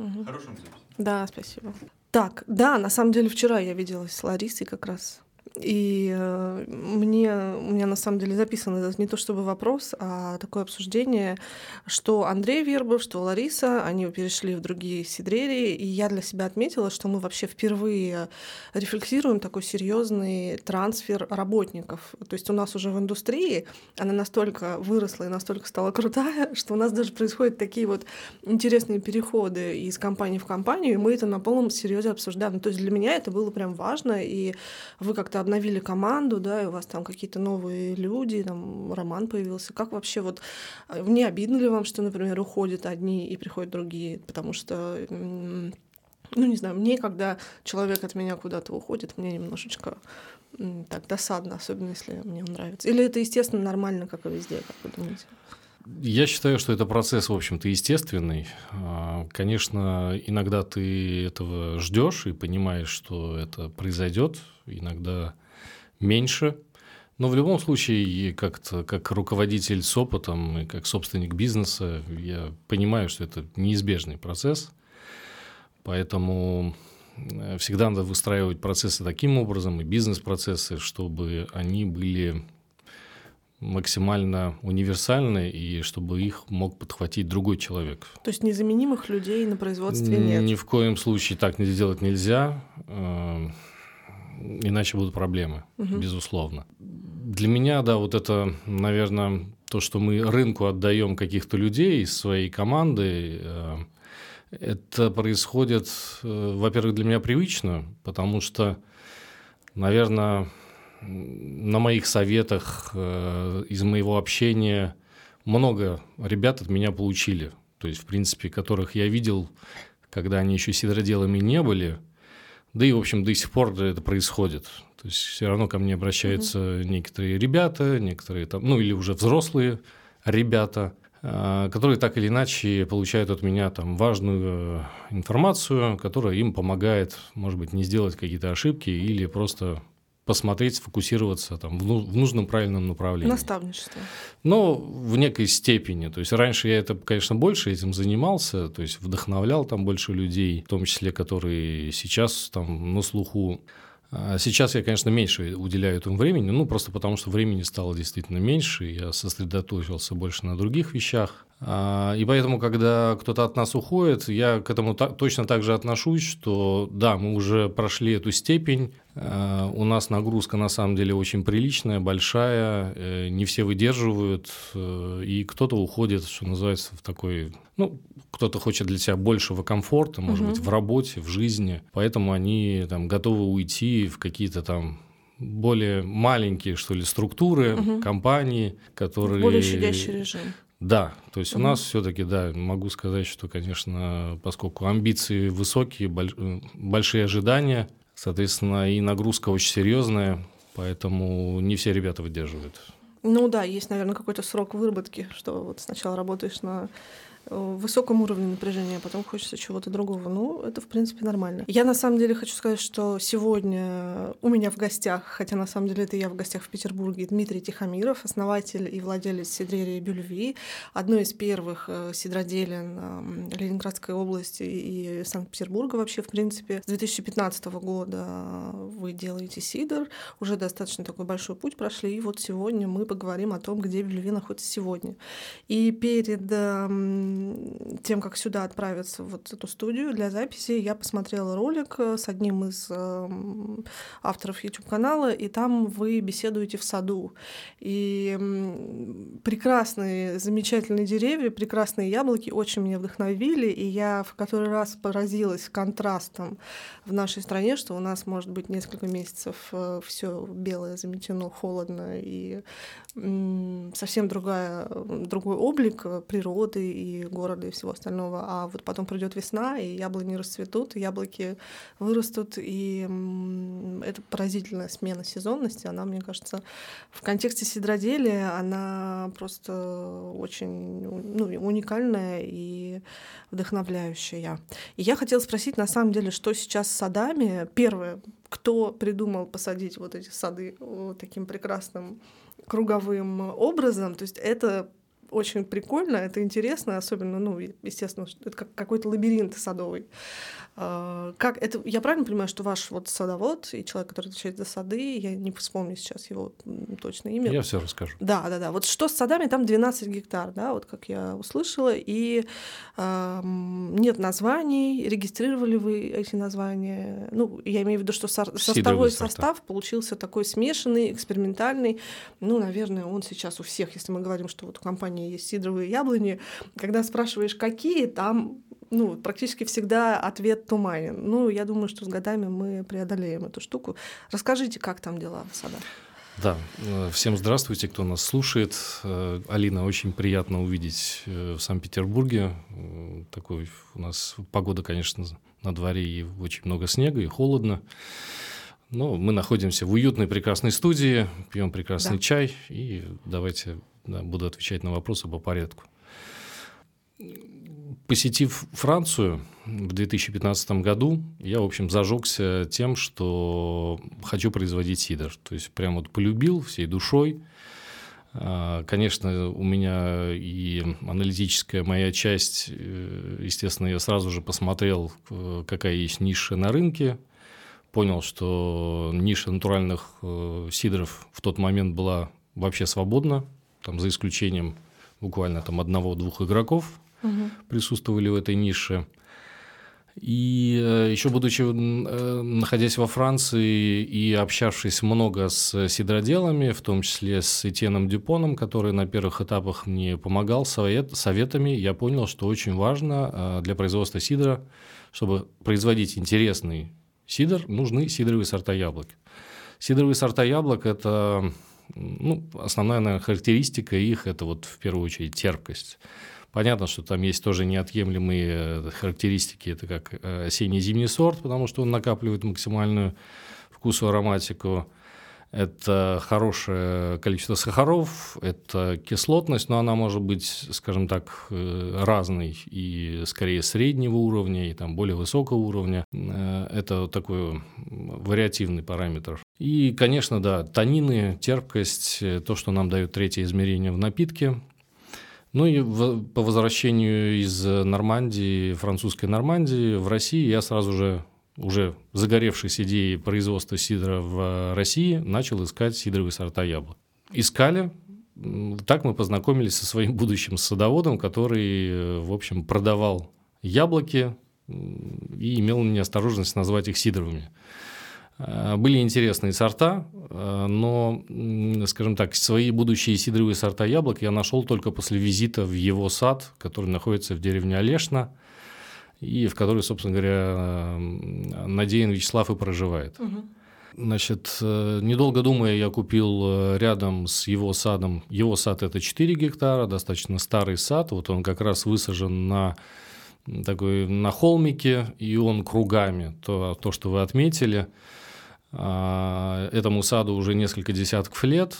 Угу. Хорошим запись. Да, спасибо. Так, да, на самом деле вчера я виделась с Ларисой как раз и э, мне, у меня на самом деле записано даже не то чтобы вопрос, а такое обсуждение, что Андрей Вербов, что Лариса, они перешли в другие сидрерии, и я для себя отметила, что мы вообще впервые рефлексируем такой серьезный трансфер работников. То есть у нас уже в индустрии она настолько выросла и настолько стала крутая, что у нас даже происходят такие вот интересные переходы из компании в компанию, и мы это на полном серьезе обсуждаем. То есть для меня это было прям важно, и вы как-то обновили команду, да, и у вас там какие-то новые люди, там роман появился. Как вообще вот э, не обидно ли вам, что, например, уходят одни и приходят другие? Потому что ну, не знаю, мне, когда человек от меня куда-то уходит, мне немножечко так досадно, особенно если мне он нравится. Или это, естественно, нормально, как и везде, как вы думаете? Я считаю, что это процесс, в общем-то, естественный. А, конечно, иногда ты этого ждешь и понимаешь, что это произойдет, иногда меньше. Но в любом случае, как-то как руководитель с опытом и как собственник бизнеса, я понимаю, что это неизбежный процесс. Поэтому э, всегда надо выстраивать процессы таким образом, и бизнес-процессы, чтобы они были максимально универсальны и чтобы их мог подхватить другой человек. То есть незаменимых людей на производстве нет? Ни в коем случае так не сделать нельзя, э, иначе будут проблемы, угу. безусловно. Для меня, да, вот это, наверное, то, что мы рынку отдаем каких-то людей из своей команды, э, это происходит, э, во-первых, для меня привычно, потому что, наверное, на моих советах, э, из моего общения много ребят от меня получили. То есть, в принципе, которых я видел, когда они еще сидроделами не были. Да и, в общем, до сих пор это происходит. То есть все равно ко мне обращаются mm-hmm. некоторые ребята, некоторые там, ну или уже взрослые ребята, э, которые так или иначе получают от меня там важную информацию, которая им помогает, может быть, не сделать какие-то ошибки или просто посмотреть, сфокусироваться там, в, в нужном правильном направлении. Наставничество. Но в некой степени. То есть раньше я это, конечно, больше этим занимался, то есть вдохновлял там больше людей, в том числе, которые сейчас там на слуху. А сейчас я, конечно, меньше уделяю этому времени, ну, просто потому что времени стало действительно меньше, я сосредоточился больше на других вещах. А, и поэтому, когда кто-то от нас уходит, я к этому точно так же отношусь, что да, мы уже прошли эту степень, а, у нас нагрузка на самом деле очень приличная, большая, э, не все выдерживают, э, и кто-то уходит, что называется, в такой, ну, кто-то хочет для себя большего комфорта, может угу. быть, в работе, в жизни, поэтому они там готовы уйти в какие-то там более маленькие, что ли, структуры, угу. компании, которые... Более щадящий режим. Да, то есть у нас все-таки, да, могу сказать, что, конечно, поскольку амбиции высокие, большие ожидания, соответственно, и нагрузка очень серьезная, поэтому не все ребята выдерживают. Ну да, есть, наверное, какой-то срок выработки, что вот сначала работаешь на высоком уровне напряжения, а потом хочется чего-то другого. Ну, это, в принципе, нормально. Я, на самом деле, хочу сказать, что сегодня у меня в гостях, хотя, на самом деле, это я в гостях в Петербурге, Дмитрий Тихомиров, основатель и владелец сидрерии Бюльви, одной из первых э, сидроделин э, Ленинградской области и Санкт-Петербурга вообще, в принципе. С 2015 года вы делаете сидр, уже достаточно такой большой путь прошли, и вот сегодня мы поговорим о том, где Бюльви находится сегодня. И перед тем, как сюда отправиться вот эту студию для записи, я посмотрела ролик э, с одним из эм, авторов YouTube-канала, и там вы беседуете в саду. И прекрасные, замечательные деревья, прекрасные яблоки очень меня вдохновили, и я в который раз поразилась контрастом в нашей стране, что у нас может быть несколько месяцев э, все белое, заметено, холодно, и совсем другая, другой облик природы и города и всего остального. А вот потом придет весна, и яблони расцветут, и яблоки вырастут, и это поразительная смена сезонности. Она, мне кажется, в контексте сидроделия она просто очень ну, уникальная и вдохновляющая. И я хотела спросить, на самом деле, что сейчас с садами? Первое, кто придумал посадить вот эти сады таким прекрасным круговым образом. То есть это очень прикольно, это интересно, особенно, ну, естественно, это как какой-то лабиринт садовый. А, как это, я правильно понимаю, что ваш вот садовод и человек, который отвечает за сады, я не вспомню сейчас его точное имя. Я все расскажу. Да, да, да. Вот что с садами, там 12 гектар, да, вот как я услышала, и э, нет названий, регистрировали вы эти названия? Ну, я имею в виду, что со- составой состав получился такой смешанный, экспериментальный. Ну, наверное, он сейчас у всех, если мы говорим, что вот у компании есть сидровые яблони, когда спрашиваешь, какие, там ну, практически всегда ответ туманен. Ну, я думаю, что с годами мы преодолеем эту штуку. Расскажите, как там дела в садах? Да, э, всем здравствуйте, кто нас слушает. Э, Алина, очень приятно увидеть э, в Санкт-Петербурге. Такой у нас погода, конечно, на дворе и очень много снега, и холодно. Но мы находимся в уютной, прекрасной студии, пьем прекрасный да. чай, и давайте да, буду отвечать на вопросы по порядку. Посетив Францию в 2015 году, я, в общем, зажегся тем, что хочу производить сидр. То есть, прям вот полюбил всей душой. А, конечно, у меня и аналитическая моя часть, э, естественно, я сразу же посмотрел, какая есть ниша на рынке, понял, что ниша натуральных э, сидров в тот момент была вообще свободна, там, за исключением буквально там одного-двух игроков, угу. присутствовали в этой нише. И э, еще будучи, э, находясь во Франции и общавшись много с сидроделами, в том числе с Этьеном Дюпоном, который на первых этапах мне помогал совет, советами, я понял, что очень важно э, для производства сидра, чтобы производить интересный сидр, нужны сидровые сорта яблок. Сидровые сорта яблок – это ну, основная наверное, характеристика их – это вот в первую очередь терпкость. Понятно, что там есть тоже неотъемлемые э, характеристики, это как э, осенний зимний сорт, потому что он накапливает максимальную вкусу ароматику. Это хорошее количество сахаров, это кислотность, но она может быть, скажем так, э, разной и скорее среднего уровня, и там более высокого уровня. Это такой вариативный параметр. И, конечно, да, танины, терпкость, то, что нам дает третье измерение в напитке, ну и в, по возвращению из Нормандии, французской Нормандии, в России я сразу же, уже загоревшись идеей производства сидра в России, начал искать сидровые сорта яблок. Искали, так мы познакомились со своим будущим садоводом, который, в общем, продавал яблоки и имел неосторожность назвать их сидровыми. Э, были интересные сорта, э, но, скажем так, свои будущие сидровые сорта яблок я нашел только после визита в его сад, который находится в деревне Олешна, и в которой, собственно говоря, Надеян Вячеслав и проживает. Угу. Значит, э, недолго думая, я купил рядом с его садом, его сад это 4 гектара, достаточно старый сад, вот он как раз высажен на такой на холмике, и он кругами, то, то что вы отметили – этому саду уже несколько десятков лет.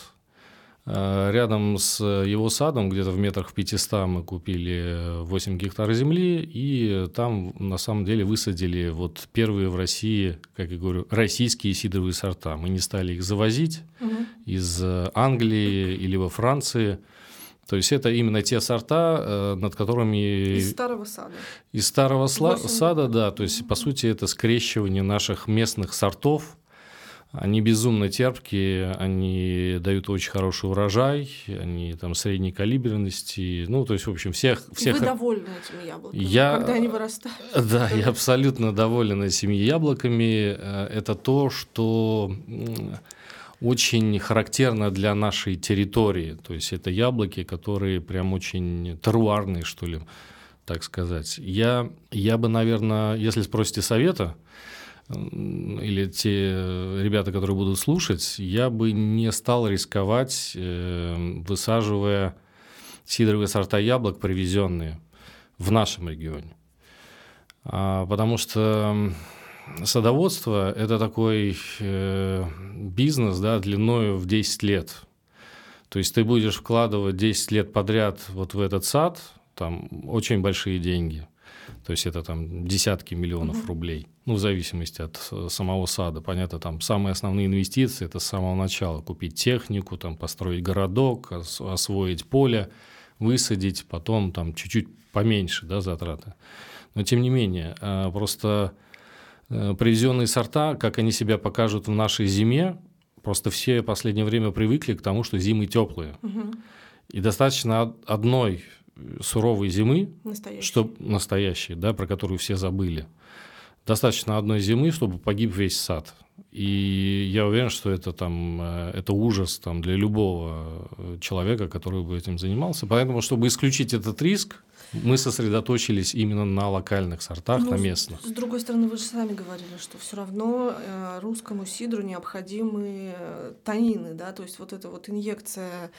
А, рядом с его садом, где-то в метрах в 500, мы купили 8 гектар земли, и там на самом деле высадили вот первые в России, как я говорю, российские сидровые сорта. Мы не стали их завозить угу. из Англии или во Франции. То есть это именно те сорта, э, над которыми... Из старого сада. Из старого сада, да. То есть, по сути, это скрещивание наших местных сортов они безумно терпкие, они дают очень хороший урожай, они там средней калиберности. Ну, то есть, в общем, всех... всех... Вы довольны этими яблоками, я... когда они вырастают? Да, я абсолютно доволен этими яблоками. Э, это то, что очень характерно для нашей территории. То есть, это яблоки, которые прям очень теруарные, что ли, так сказать. Я, я бы, наверное, если спросите совета, или те ребята, которые будут слушать, я бы не стал рисковать, э, высаживая сидровые сорта яблок, привезенные в нашем регионе. А, потому что садоводство – это такой э, бизнес да, длиною в 10 лет. То есть ты будешь вкладывать 10 лет подряд вот в этот сад, там очень большие деньги. То есть это там десятки миллионов угу. рублей, ну, в зависимости от э, самого сада. Понятно, там самые основные инвестиции – это с самого начала. Купить технику, там, построить городок, освоить поле. высадить, потом там чуть-чуть поменьше да, затраты. Но тем не менее, э, просто э, привезенные сорта, как они себя покажут в нашей зиме, просто все в последнее время привыкли к тому, что зимы теплые. Мгм. И достаточно од- одной суровой зимы, Настоящий. что настоящей, да, про которую все забыли. Достаточно одной зимы, чтобы погиб весь сад. И я уверен, что это там э, это ужас там для любого э, человека, который бы этим занимался. Поэтому, чтобы исключить этот риск, мы сосредоточились именно на локальных сортах, Ну, на местных. С другой стороны, вы же сами говорили, что все равно э, русскому сидру необходимы э, танины, да, то есть вот эта вот инъекция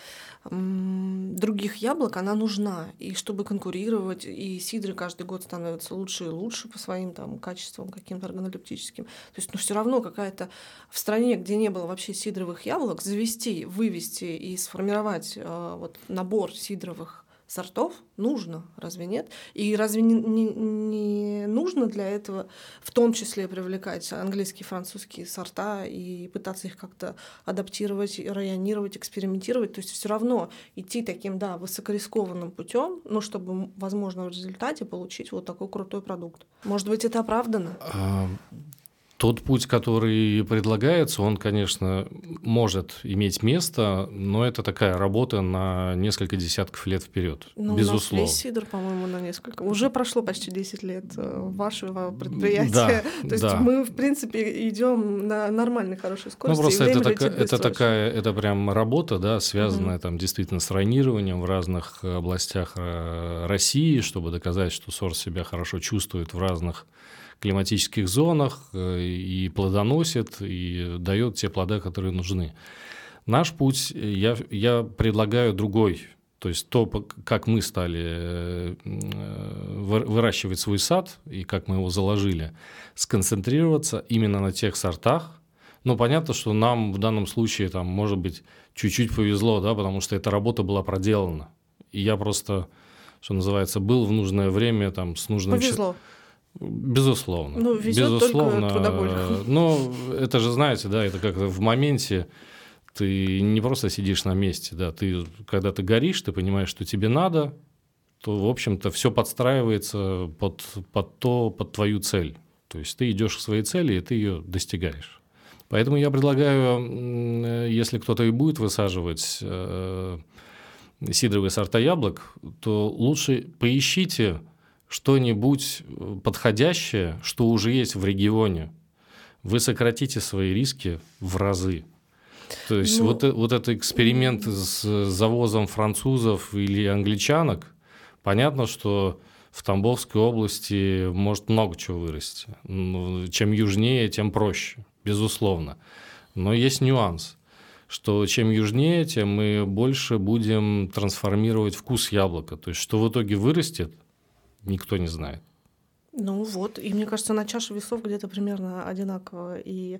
других яблок, она нужна, и чтобы конкурировать, и сидры каждый год становятся лучше и лучше по своим там качествам каким-то органолептическим. То есть, ну все равно какая-то в стране, где не было вообще сидровых яблок, завести, вывести и сформировать э, вот набор сидровых сортов нужно, разве нет? И разве не, не- не нужно для этого в том числе привлекать английские, французские сорта и пытаться их как-то адаптировать, районировать, экспериментировать? То есть все равно идти таким, да, высокорискованным путем, ну, чтобы, возможно, в результате получить вот такой крутой продукт. Может быть, это оправдано? Тот путь, который предлагается, он, конечно, может иметь место, но это такая работа на несколько десятков лет вперед, Ну, безусловно. У нас весь сидр, по-моему, на несколько. Уже прошло почти 10 лет э, вашего предприятия. Да, То есть да. мы, в принципе, идем на нормальной, хорошей Ну, скорости. и просто это, летит это такая, это прям работа, да, связанная там действительно с ранированием в разных областях э, России, чтобы доказать, что сорт себя хорошо чувствует в разных климатических зонах э, и плодоносит, и дает те плоды, которые нужны. Наш путь, э, я, я предлагаю другой. То есть то, как мы стали э, вы- выращивать свой сад и как мы его заложили, сконцентрироваться именно на тех сортах. Ну, понятно, что нам в данном случае, там, может быть, чуть-чуть повезло, да, потому что эта работа была проделана. И я просто, что называется, был в нужное время там, с нужным... Повезло. Безусловно. Ну, везет только Безусловно. трудоголикам. Но это же, знаете, да, это как в моменте ты не просто сидишь на месте, да, ты, когда ты горишь, ты понимаешь, что тебе надо, то, в общем-то, все подстраивается под, под то, под твою цель. То есть ты идешь к своей цели, и ты ее достигаешь. Поэтому я предлагаю, э, если кто-то и будет высаживать э, сидровые сорта яблок, то лучше поищите что-нибудь э, подходящее, что уже есть в регионе. Вы сократите свои риски в разы. То есть Ну, вот, э- вот этот эксперимент с завозом французов или англичанок, понятно, что в Тамбовской области может много чего вырасти. Ну, чем южнее, тем проще, безусловно. Но есть нюанс, что чем южнее, тем мы больше будем трансформировать вкус яблока. То есть что в итоге вырастет, никто не знает. Ну вот, и мне кажется, на чаше весов где-то примерно одинаково. И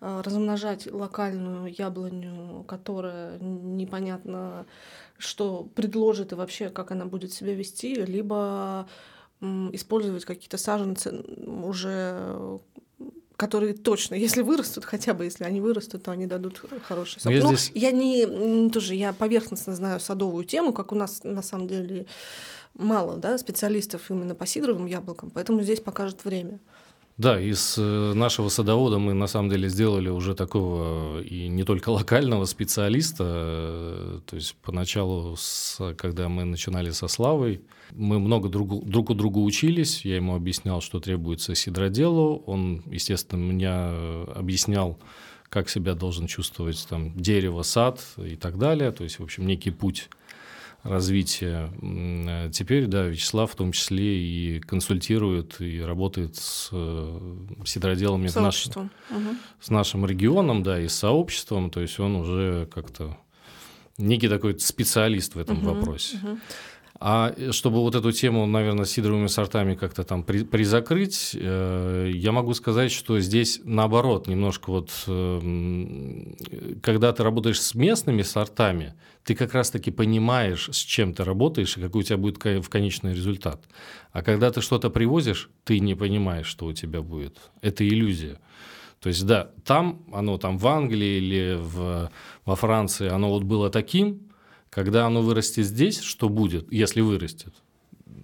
э, размножать локальную яблоню, которая непонятно, что предложит и вообще, как она будет себя вести, либо м, использовать какие-то саженцы уже э, которые точно, если вырастут, хотя бы если они вырастут, то они дадут хороший сок. Но я Ну, здесь- я не тоже я поверхностно знаю садовую тему, как у нас на самом деле мало да, специалистов именно по сидровым яблокам, поэтому здесь покажет время. Да, из э, нашего садовода мы на самом деле сделали уже такого и не только локального специалиста. э, То есть поначалу, с- когда мы начинали со Славой, мы много друг, друг у друга учились. Я ему объяснял, что требуется сидроделу. Он, естественно, меня э, объяснял, как себя должен чувствовать там дерево, сад и так далее. То есть, в общем, некий путь развития. Э, Теперь, да, Вячеслав в том числе и консультирует, и работает с э, сидроделами в нашем, Сообществом. Мгм. с нашим регионом, да, и с сообществом. То есть он уже как-то некий такой специалист в этом Мгм, вопросе. мгм. А э, чтобы вот эту тему, наверное, с сидровыми сортами как-то там при, призакрыть, э, я могу сказать, что здесь наоборот, немножко вот, э, когда ты работаешь с местными сортами, ты как раз-таки понимаешь, с чем ты работаешь и какой у тебя будет в конечный результат. А когда ты что-то привозишь, ты не понимаешь, что у тебя будет. Это иллюзия. То есть, да, там, оно там в Англии или в, во Франции, оно вот было таким, Когда оно вырастет здесь, что будет, если вырастет?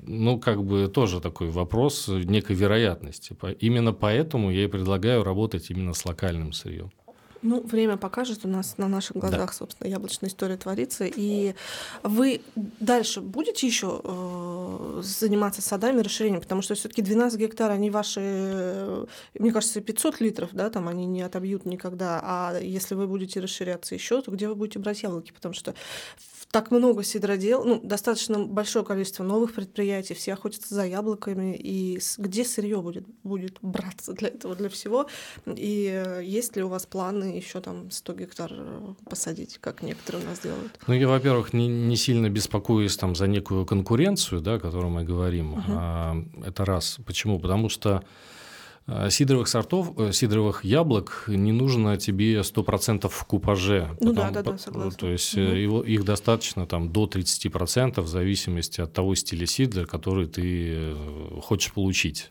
Ну, как бы тоже такой вопрос некой вероятности. Именно поэтому я и предлагаю работать именно с локальным сырьем. Ну, время покажет, у нас на наших глазах, да. собственно, яблочная история творится. И вы дальше будете еще э, заниматься садами, расширением, потому что все-таки 12 гектар, они ваши, э, мне кажется, 500 литров, да, там они не отобьют никогда. А если вы будете расширяться еще, то где вы будете брать яблоки? Потому что так много сидродел, ну, достаточно большое количество новых предприятий, все охотятся за яблоками, и где сырье будет, будет браться для этого, для всего, и э, есть ли у вас планы еще там 100 гектар э, посадить, как некоторые у нас делают? Ну, я, во-первых, не, не сильно беспокоюсь там за некую конкуренцию, да, о которой мы говорим, uh-huh. а, это раз. Почему? Потому что Э, сидровых сортов, э, сидровых яблок не нужно тебе 100% в купаже. Ну потом, да, да, да, согласна. То есть угу. его, их достаточно там, до 30% в зависимости от того стиля сидра, который ты хочешь получить.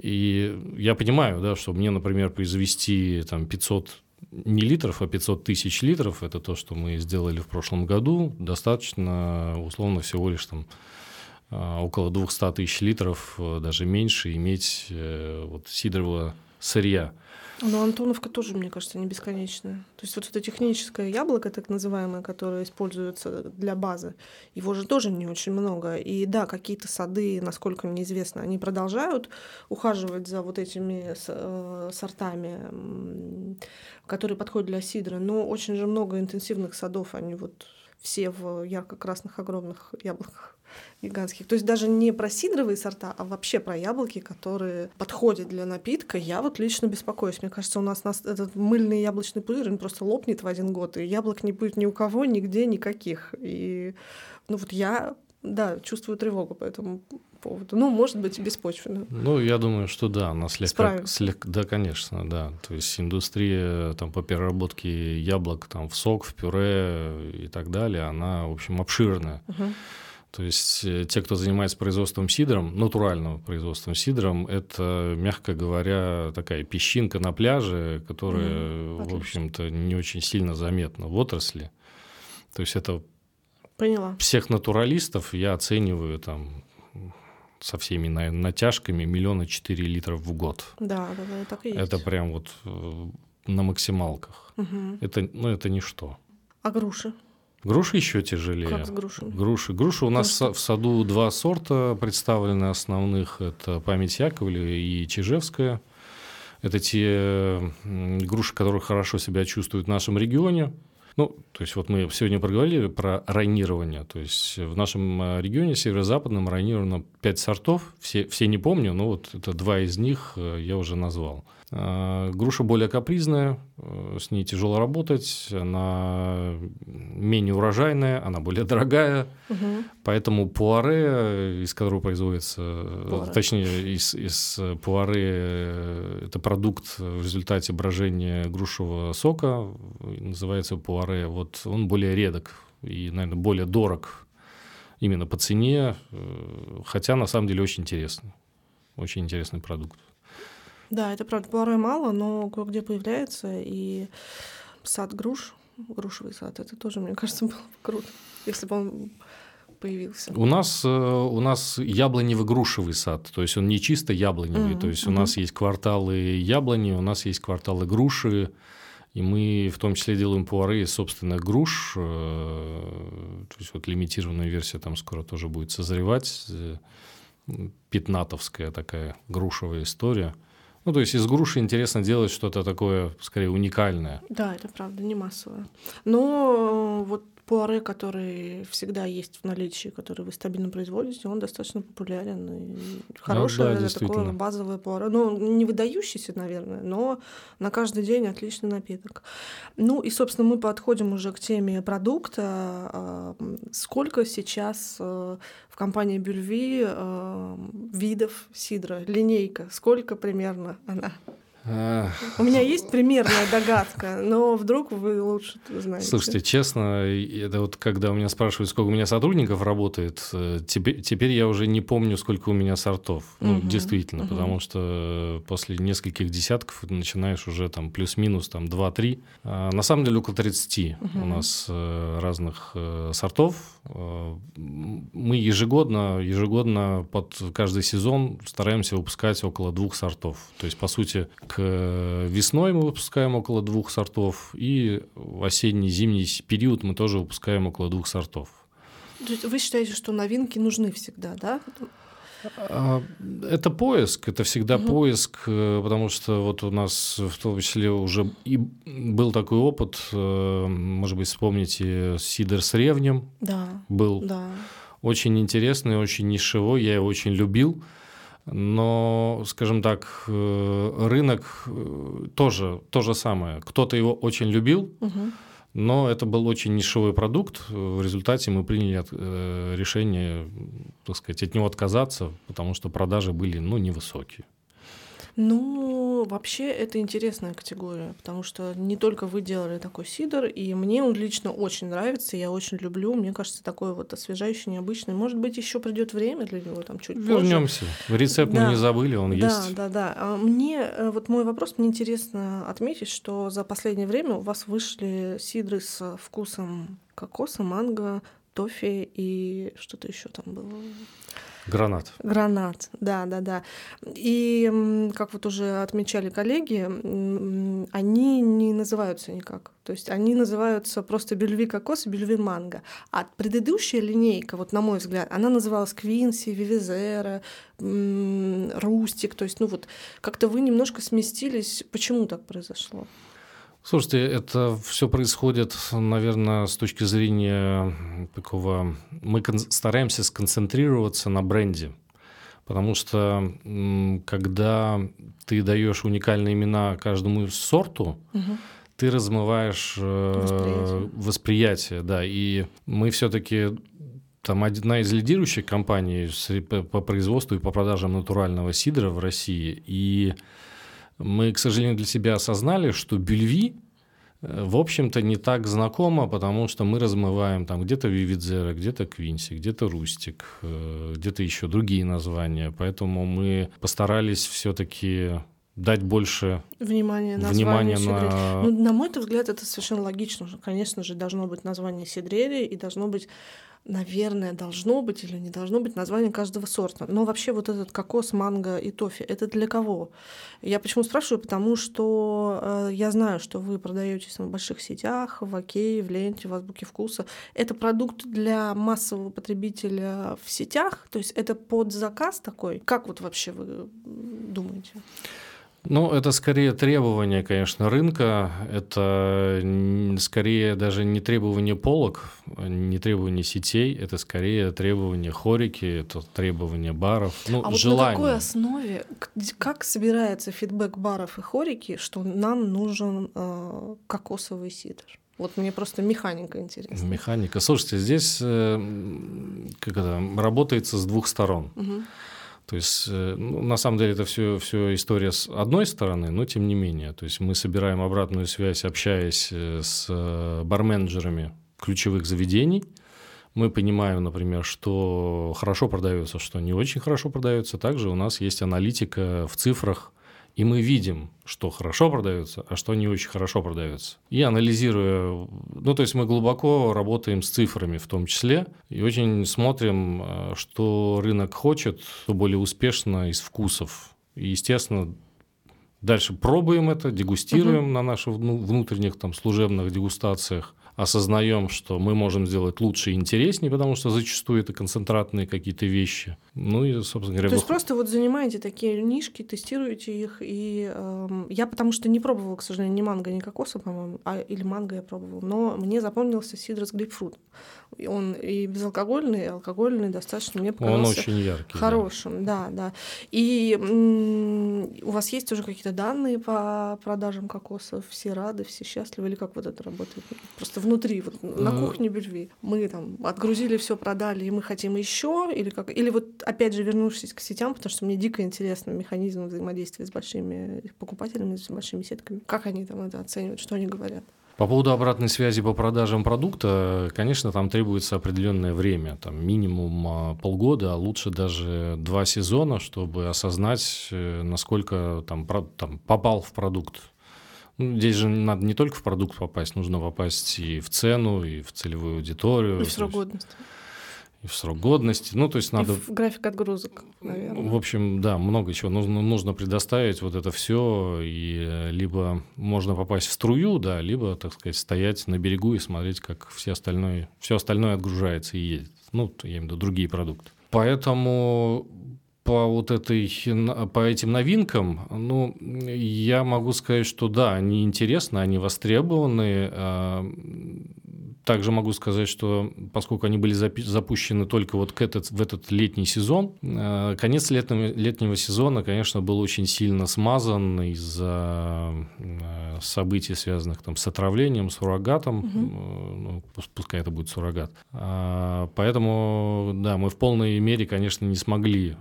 И я понимаю, да, что мне, например, произвести там, 500 не литров, а 500 тысяч литров, это то, что мы сделали в прошлом году, достаточно условно всего лишь там около 200 тысяч литров, э, даже меньше, иметь э, вот сидрового сырья. Но Антоновка тоже, мне кажется, не бесконечная. То есть вот это техническое яблоко, так называемое, которое используется для базы, его же тоже не очень много. И да, какие-то сады, насколько мне известно, они продолжают ухаживать за вот этими э, сортами, которые подходят для сидра, но очень же много интенсивных садов, они вот все в ярко-красных огромных яблоках гигантских. То есть даже не про сидровые сорта, а вообще про яблоки, которые подходят для напитка. Я вот лично беспокоюсь. Мне кажется, у нас, нас этот мыльный яблочный пузырь, он просто лопнет в один год, и яблок не будет ни у кого, нигде, никаких. И ну вот я, да, чувствую тревогу по этому поводу. Ну, может быть, беспочвенно. Ну, я думаю, что да, она слегка, слегка, да, конечно, да. То есть индустрия там по переработке яблок там в сок, в пюре и так далее, она, в общем, обширная. Угу. То есть э, те, кто занимается производством сидром, натуральным производством сидром, это, мягко говоря, такая песчинка на пляже, которая, mm, в общем-то, не очень сильно заметна в отрасли. То есть это Поняла. всех натуралистов я оцениваю там со всеми натяжками миллиона четыре литров в год. Да, да, да, так и есть. Это прям вот э, на максималках. Угу. Это, ну, это ничто. А груши? Груши еще тяжелее. Как с грушами? Груши. Груши у нас в саду два сорта представлены основных. Это память Яковлева и Чижевская. Это те груши, которые хорошо себя чувствуют в нашем регионе. Ну, то есть вот мы сегодня проговорили про ранирование. То есть в нашем э, регионе северо-западном ранировано пять сортов. Все, все не помню, но вот это два из них э, я уже назвал. А, груша более капризная, э, с ней тяжело работать, она менее урожайная, она более дорогая, угу. поэтому пуаре, из которого производится, пуаре. точнее, из, из пуаре, это продукт в результате брожения грушевого сока, называется пуаре, вот он более редок и, наверное, более дорог именно по цене, э, хотя на самом деле очень интересный, очень интересный продукт. Да, это правда, порой мало, но кое-где появляется, и сад груш, грушевый сад, это тоже, мне кажется, было бы круто, если бы он появился. У нас, э, у нас яблоневый-грушевый сад, то есть он не чисто яблоневый, mm-hmm. то есть у mm-hmm. нас есть кварталы яблони, у нас есть кварталы груши, и мы в том числе делаем пуаре из собственных груш, э, то есть вот лимитированная версия там скоро тоже будет созревать, э, пятнатовская такая грушевая история – ну, то есть из груши интересно делать что-то такое, скорее, уникальное. Да, это правда, не массовое. Но вот пуаре, который всегда есть в наличии, который вы стабильно производите, он достаточно популярен и хорошее ну, да, такое базовое пуаре. Ну, не выдающийся, наверное, но на каждый день отличный напиток. Ну и, собственно, мы подходим уже к теме продукта. А, сколько сейчас э, в компании Бюльви э, видов сидра? Линейка. Сколько примерно она? У меня есть примерная догадка, но вдруг вы лучше знаете. Слушайте, честно, это вот когда у меня спрашивают, сколько у меня сотрудников работает, э, теперь, теперь я уже не помню, сколько у меня сортов. Ну, угу, действительно, угу. потому что после нескольких десятков начинаешь уже там плюс-минус там 2-3. А на самом деле около 30 угу. у нас э, разных э, сортов. Мы ежегодно, ежегодно под каждый сезон стараемся выпускать около двух сортов. То есть, по сути, к весной мы выпускаем около двух сортов, и осенний-зимний период мы тоже выпускаем около двух сортов. То есть вы считаете, что новинки нужны всегда, да? А, это поиск, это всегда угу. поиск, э, потому что вот у нас в том числе уже и был такой опыт, э, может быть, вспомните Сидор с ревнем. Да. Был. Да. Очень интересный, очень нишевой, я его очень любил. Но, скажем так, э, рынок э, тоже то же самое. Кто-то его очень любил, угу. но это был очень нишевой продукт. В результате мы приняли э, решение, так сказать, от него отказаться, потому что продажи были ну, невысокие. Ну, вообще это интересная категория, потому что не только вы делали такой сидр, и мне он лично очень нравится, я очень люблю. Мне кажется, такой вот освежающий, необычный. Может быть, еще придет время для него там чуть Вернемся. позже. Рецепт да. мы не забыли, он да, есть. Да, да, да. Мне э, вот мой вопрос, мне интересно отметить, что за последнее время у вас вышли сидры с вкусом кокоса, манго, тофи и что-то еще там было. Гранат. Гранат, да, да, да. И, как вот уже отмечали коллеги, они не называются никак. То есть они называются просто бельви кокос и бельви манго. А предыдущая линейка, вот на мой взгляд, она называлась Квинси, Вивизера, Рустик. То есть, ну вот, как-то вы немножко сместились. Почему так произошло? Слушайте, это все происходит, наверное, с точки зрения такого... Мы стараемся сконцентрироваться на бренде, потому что когда ты даешь уникальные имена каждому сорту, угу. ты размываешь э, восприятие. восприятие, да, и мы все-таки там одна из лидирующих компаний по производству и по продажам натурального сидра в России, и мы, к сожалению, для себя осознали, что бельви э, в общем-то, не так знакомо, потому что мы размываем там где-то Вивидзера, где-то Квинси, где-то Рустик, э, где-то еще другие названия. Поэтому мы постарались все-таки дать больше внимания, внимания на... Ну, на мой взгляд, это совершенно логично. Конечно же, должно быть название Сидрери и должно быть наверное, должно быть или не должно быть название каждого сорта. Но вообще вот этот кокос, манго и тофи, это для кого? Я почему спрашиваю? Потому что э, я знаю, что вы продаетесь в больших сетях, в Окей, в Ленте, в Азбуке Вкуса. Это продукт для массового потребителя в сетях? То есть это под заказ такой? Как вот вообще вы думаете? Ну, это скорее требование, конечно, рынка. Это скорее даже не требование полок, не требование сетей, это скорее требование хорики, это требование баров. Ну, а желание. вот на какой основе, как собирается фидбэк баров и хорики, что нам нужен э, кокосовый сидр? Вот мне просто механика интересна. Механика. Слушайте, здесь э, как это, работается с двух сторон. Угу. То есть, э, ну, на самом деле, это все, все история с одной стороны, но тем не менее. То есть, мы собираем обратную связь, общаясь э, с э, барменджерами ключевых заведений. Мы понимаем, например, что хорошо продается, что не очень хорошо продается. Также у нас есть аналитика в цифрах и мы видим, что хорошо продается, а что не очень хорошо продается. И анализируя, ну то есть мы глубоко работаем с цифрами в том числе, и очень смотрим, э, что рынок хочет, что более успешно из вкусов. И, естественно, дальше пробуем это, дегустируем угу. на наших внутренних там служебных дегустациях осознаем, что мы можем сделать лучше и интереснее, потому что зачастую это концентратные какие-то вещи. Ну и, собственно говоря... То есть просто вот занимаете такие нишки, тестируете их, и э, я потому что не пробовала, к сожалению, ни манго, ни кокоса, по-моему, а, или манго я пробовала, но мне запомнился сидр с грейпфрутом. Он и безалкогольный, и алкогольный достаточно мне показался Он очень яркий. Хорошим, да, да. да. И у вас есть уже какие-то данные по продажам кокосов? Все рады, все счастливы? Или как вот это работает? Просто внутри, вот на э, кухне Бельви. Мы там отгрузили все, продали, и мы хотим еще? Или как? Или вот опять же вернувшись к сетям, потому что мне дико интересно механизм взаимодействия с большими покупателями, с большими сетками. Как они там это оценивают? Что они говорят? По поводу обратной связи по продажам продукта, конечно, там требуется определенное время, там минимум а, полгода, а лучше даже два сезона, чтобы осознать, э, насколько там, там попал в продукт. Ну, здесь же надо не только в продукт попасть, нужно попасть и в цену, и в целевую аудиторию. И в срок годности и в срок годности. Ну, то есть надо... И в график отгрузок, наверное. В общем, да, много чего нужно, нужно предоставить вот это все, и э, либо можно попасть в струю, да, либо, так сказать, стоять на берегу и смотреть, как все остальное, все остальное отгружается и едет. Ну, я имею в виду другие продукты. Поэтому по вот этой, по этим новинкам, ну, я могу сказать, что да, они интересны, они востребованы. Также могу сказать, что поскольку они были запущены только вот к этот, в этот летний сезон, э, конец летнего, летнего сезона, конечно, был очень сильно смазан из-за э, событий, связанных там, с отравлением, суррогатом. Угу. Ну, пускай это будет суррогат. А, поэтому, да, мы в полной мере, конечно, не смогли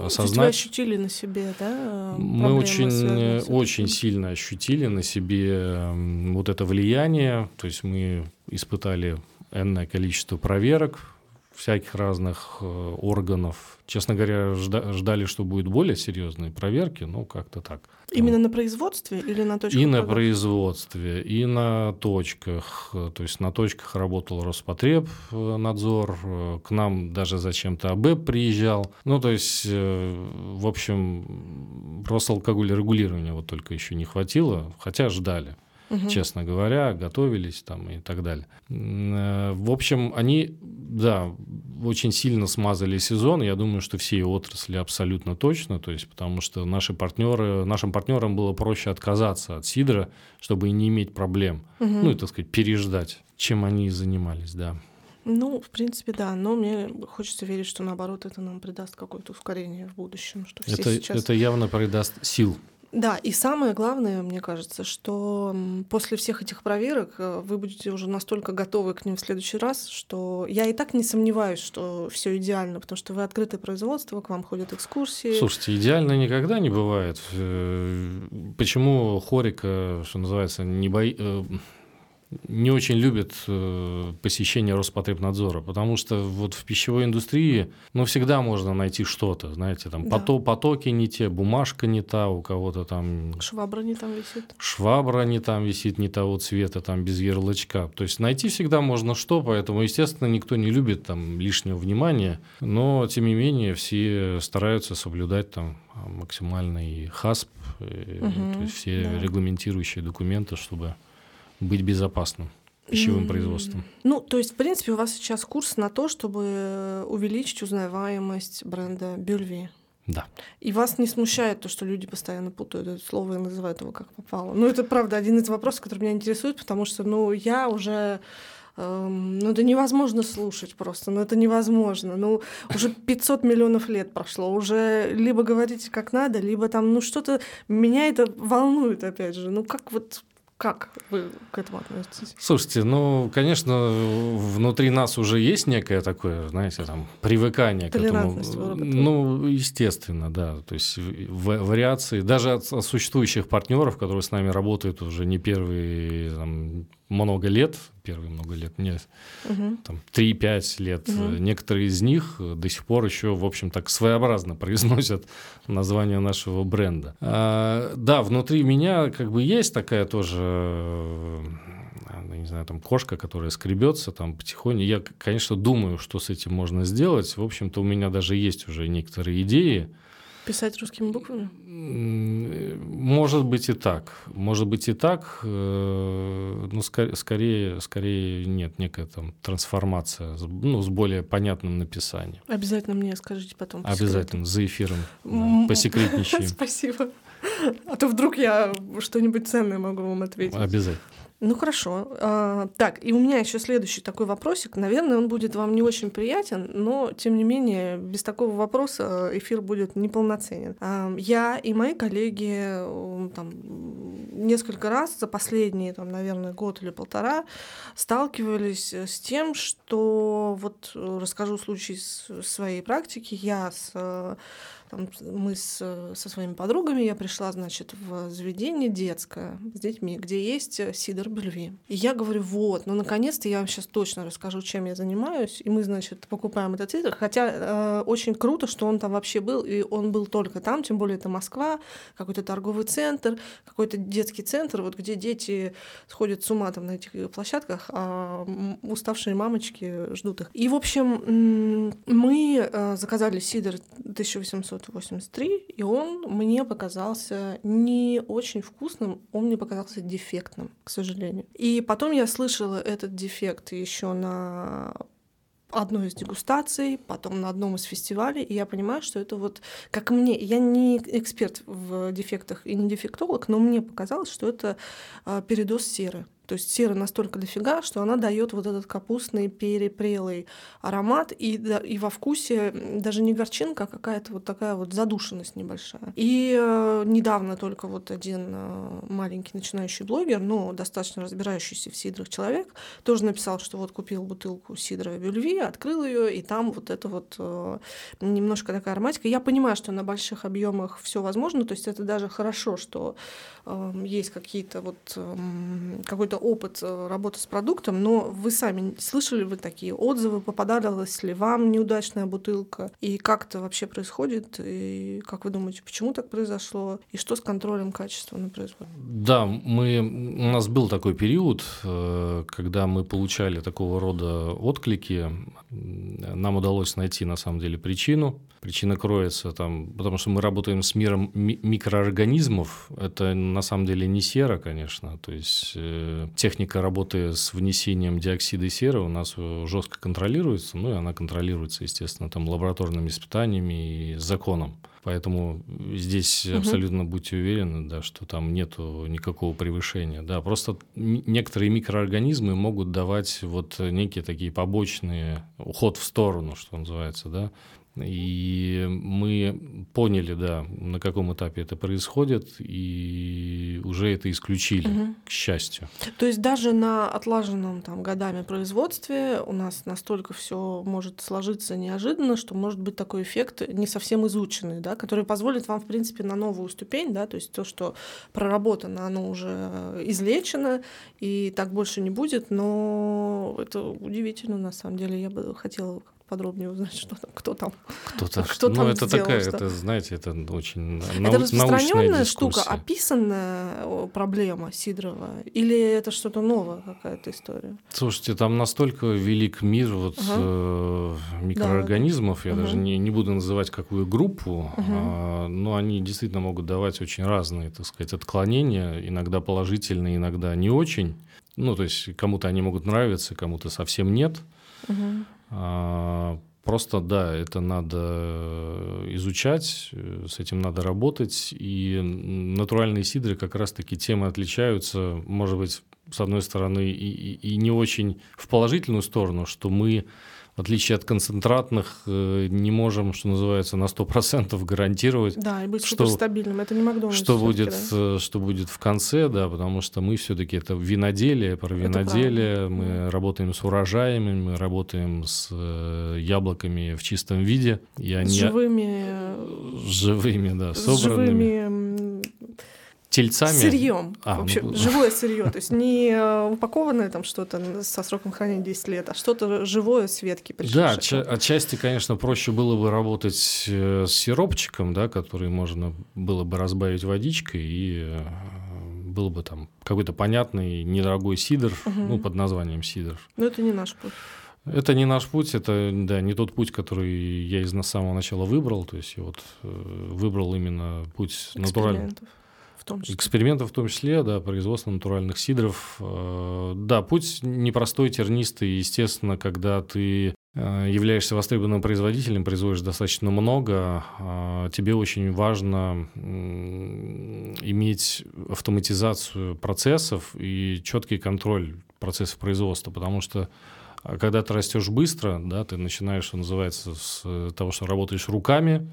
осознать. Вы ощутили на себе, да? Мы очень, очень сильно ощутили на себе вот это влияние. То есть мы испытали энное количество проверок всяких разных э, органов. Честно говоря, ждали, что будет более серьезные проверки, но как-то так. Именно на производстве или на точках? И на производстве, и на точках. То есть на точках работал Роспотребнадзор, э, к нам даже зачем-то АБЭП приезжал. Ну, то есть, э, в общем, просто алкоголь регулирования вот только еще не хватило, хотя ждали угу. честно говоря, готовились там и так далее. Э, в общем, они, да, очень сильно смазали сезон. Я думаю, что все отрасли абсолютно точно, то есть потому что наши партнеры, нашим партнерам было проще отказаться от сидра, чтобы не иметь проблем, угу. ну и, так сказать, переждать, чем они занимались, да. Ну, в принципе, да, но мне хочется верить, что наоборот это нам придаст какое-то ускорение в будущем, что все это, сейчас... это явно придаст сил да, и самое главное, мне кажется, что после всех этих проверок э, вы будете уже настолько готовы к ним в следующий раз, что я и так не сомневаюсь, что все идеально, потому что вы открытое производство, к вам ходят экскурсии. Слушайте, идеально никогда не бывает. Э, почему Хорика, что называется, не бои э, не очень любят э, посещение Роспотребнадзора, потому что вот в пищевой индустрии, ну, всегда можно найти что-то, знаете, там да. поток, потоки не те, бумажка не та, у кого-то там... Швабра не там висит. Швабра не там висит, не того цвета, там без ярлычка. То есть найти всегда можно что, поэтому, естественно, никто не любит там лишнего внимания, но, тем не менее, все стараются соблюдать там максимальный ХАСП, угу, то есть все да. регламентирующие документы, чтобы быть безопасным пищевым производством. Ну, то есть, в принципе, у вас сейчас курс на то, чтобы увеличить узнаваемость бренда Бюльви. Да. И вас не смущает то, что люди постоянно путают это слово и называют его как попало. Ну, это правда один из вопросов, который меня интересует, потому что, ну, я уже эм, ну, это невозможно слушать просто, ну, это невозможно. Ну, уже 500 миллионов лет прошло, уже либо говорите как надо, либо там, ну, что-то меня это волнует, опять же. Ну, как вот как вы к этому относитесь? Слушайте, ну, конечно, внутри нас уже есть некое такое, знаете, там, привыкание к этому. Ну, естественно, да. То есть вариации, даже от, от существующих партнеров, которые с нами работают уже не первые там, много лет, первые много лет, нет, угу. там 3-5 лет. Угу. Некоторые из них до сих пор еще, в общем, так своеобразно произносят название нашего бренда. А, да, внутри меня как бы есть такая тоже э, не знаю, там кошка, которая скребется там потихоньку. Я, конечно, думаю, что с этим можно сделать. В общем-то, у меня даже есть уже некоторые идеи. Писать русскими буквами? Может быть и так. Может быть и так. Э, но скорее, скорее нет, некая там трансформация ну, с более понятным написанием. Обязательно мне скажите потом. Обязательно, за эфиром. Да, посекретничаем. Спасибо. А то вдруг я что-нибудь ценное могу вам ответить. Обязательно. Ну хорошо. А, так, и у меня еще следующий такой вопросик. Наверное, он будет вам не очень приятен, но тем не менее без такого вопроса эфир будет неполноценен. А, я и мои коллеги там, несколько раз за последние, там, наверное, год или полтора сталкивались с тем, что вот расскажу случай своей практики. Я с там, мы с, со своими подругами, я пришла, значит, в заведение детское с детьми, где есть э, сидор бельви. И я говорю, вот, ну, наконец-то я вам сейчас точно расскажу, чем я занимаюсь. И мы, значит, покупаем этот сидор. Хотя э, очень круто, что он там вообще был, и он был только там, тем более это Москва, какой-то торговый центр, какой-то детский центр, вот где дети сходят с ума там на этих площадках, а уставшие мамочки ждут их. И, в общем, мы э, заказали сидор 1800 1983, и он мне показался не очень вкусным, он мне показался дефектным, к сожалению. И потом я слышала этот дефект еще на одной из дегустаций, потом на одном из фестивалей, и я понимаю, что это вот, как мне, я не эксперт в дефектах и не дефектолог, но мне показалось, что это а, передоз серы. То есть сера настолько дофига, что она дает вот этот капустный перепрелый аромат, и, и во вкусе даже не горчинка, а какая-то вот такая вот задушенность небольшая. И э, недавно только вот один э, маленький начинающий блогер, но достаточно разбирающийся в сидрах человек, тоже написал, что вот купил бутылку сидра Бюльви, открыл ее, и там вот это вот э, немножко такая ароматика. Я понимаю, что на больших объемах все возможно, то есть это даже хорошо, что э, есть какие-то вот э, какой-то какой-то опыт э, работы с продуктом, но вы сами слышали вы такие отзывы, попадалась ли вам неудачная бутылка, и как это вообще происходит, и как вы думаете, почему так произошло, и что с контролем качества на производстве? Да, мы, у нас был такой период, э, когда мы получали такого рода отклики, нам удалось найти на самом деле причину, Причина кроется там, потому что мы работаем с миром ми- микроорганизмов. Это на самом деле не сера, конечно. То есть э, техника работы с внесением диоксида серы у нас э, жестко контролируется. Ну и она контролируется, естественно, там лабораторными испытаниями и законом. Поэтому здесь угу. абсолютно будьте уверены, да, что там нету никакого превышения. Да, просто некоторые микроорганизмы могут давать вот некие такие побочные уход в сторону, что называется, да. И мы поняли, да, на каком этапе это происходит, и уже это исключили, угу. к счастью. То есть даже на отлаженном там годами производстве у нас настолько все может сложиться неожиданно, что может быть такой эффект не совсем изученный, да, который позволит вам, в принципе, на новую ступень, да, то есть то, что проработано, оно уже излечено, и так больше не будет, но это удивительно, на самом деле. Я бы хотела подробнее узнать, что там, кто там. Кто-то. Кто ну, там это сделал, такая, что... это, знаете, это очень нау- Это распространенная штука, описанная проблема Сидорова, или это что-то новое, какая-то история? Слушайте, там настолько велик мир вот ага. э, микроорганизмов, да, я ага. даже не, не буду называть какую группу, ага. а, но они действительно могут давать очень разные, так сказать, отклонения, иногда положительные, иногда не очень. Ну, то есть кому-то они могут нравиться, кому-то совсем нет. Угу. А, просто, да, это надо изучать, с этим надо работать. И натуральные сидры как раз-таки темы отличаются, может быть, с одной стороны, и, и, и не очень в положительную сторону, что мы в отличие от концентратных, э, не можем, что называется, на 100% гарантировать. Да, и быть что, стабильным. Это не Макдональдс. Что будет, да? Э, что будет в конце, да, потому что мы все-таки это виноделие, про виноделие. Мы работаем с урожаями, мы работаем с э, яблоками в чистом виде. И они... С живыми... Живыми, да, собранными. С живыми тельцами. Сырьем. А, вообще, ну... живое сырье. То есть не э, упакованное там что-то со сроком хранения 10 лет, а что-то живое с ветки. Да, отча- отчасти, конечно, проще было бы работать э, с сиропчиком, да, который можно было бы разбавить водичкой и э, был бы там какой-то понятный недорогой сидр, угу. ну, под названием сидр. Но это не наш путь. Это не наш путь, это да, не тот путь, который я из самого начала выбрал. То есть я вот выбрал именно путь натуральный том числе. Экспериментов в том числе, да, производство натуральных сидров. Э, да, путь непростой, тернистый. Естественно, когда ты э, являешься востребованным производителем, производишь достаточно много, э, тебе очень важно иметь автоматизацию процессов и четкий контроль процессов производства, потому что а, когда ты растешь быстро, да, ты начинаешь, что называется, с того, что работаешь руками,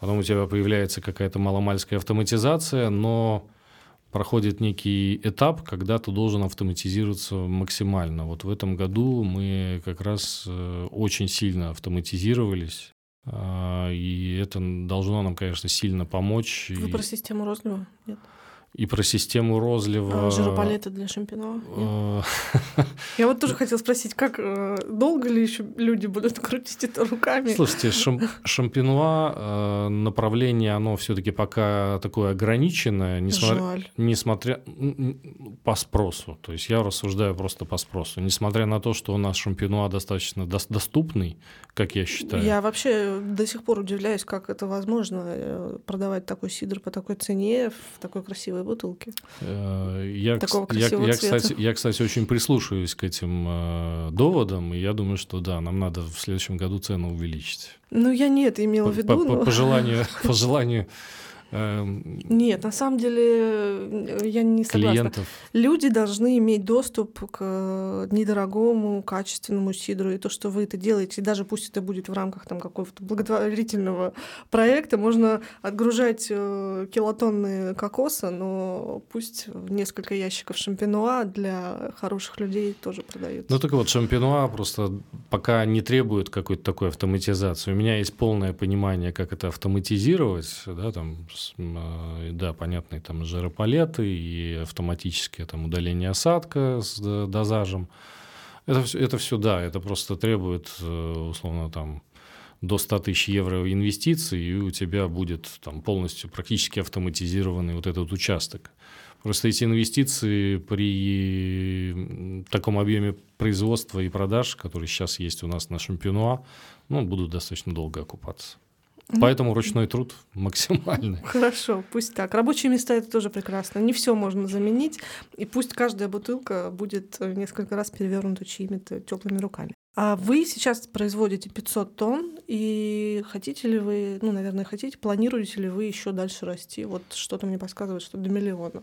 потом у тебя появляется какая-то маломальская автоматизация, но проходит некий этап, когда ты должен автоматизироваться максимально. Вот в этом году мы как раз э, очень сильно автоматизировались. А, и это должно нам, конечно, сильно помочь. Вы про систему Розлива? Нет? И про систему розлива. А, жиропалеты для шампино. Э, Я вот тоже хотела спросить, как э, долго ли еще люди будут крутить это руками? Слушайте, шам, шампинуа э, направление, оно все-таки пока такое ограниченное, несмотря, Жаль. несмотря по спросу. То есть я рассуждаю просто по спросу. Несмотря на то, что у нас шампинуа достаточно доступный, как я считаю. Я вообще до сих пор удивляюсь, как это возможно продавать такой сидр по такой цене в такой красивой красивые бутылки. Э, я, Такого красивого я, я, кстати, я, кстати, очень прислушиваюсь к этим э, доводам, и я думаю, что да, нам надо в следующем году цену увеличить. Ну, я не это имела в виду. По, но... по желанию, по желанию Эм, Нет, на самом деле э, я не согласна. Клиентов. Люди должны иметь доступ к недорогому, качественному сидру. И то, что вы это делаете, даже пусть это будет в рамках там, какого-то благотворительного проекта, можно отгружать э, килотонны кокоса, но пусть несколько ящиков шампинуа для хороших людей тоже продаются. Ну так вот, шампинуа просто пока не требует какой-то такой автоматизации. У меня есть полное понимание, как это автоматизировать, да, там да, понятные там жиропалеты и автоматическое там удаление осадка с дозажем. Это все, это все, да, это просто требует, э, условно, там, до 100 тысяч евро инвестиций, и у тебя будет там полностью практически автоматизированный вот этот участок. Просто эти инвестиции при таком объеме производства и продаж, который сейчас есть у нас на Шампинуа, ну, будут достаточно долго окупаться. Поэтому ручной труд максимальный. Хорошо, пусть так. Рабочие места это тоже прекрасно. Не все можно заменить, и пусть каждая бутылка будет э, несколько раз перевернута чьими-то теплыми руками. А вы сейчас производите 500 тонн, и хотите ли вы, ну, наверное, хотите, планируете ли вы еще дальше расти? Вот что-то мне подсказывает, что до миллиона.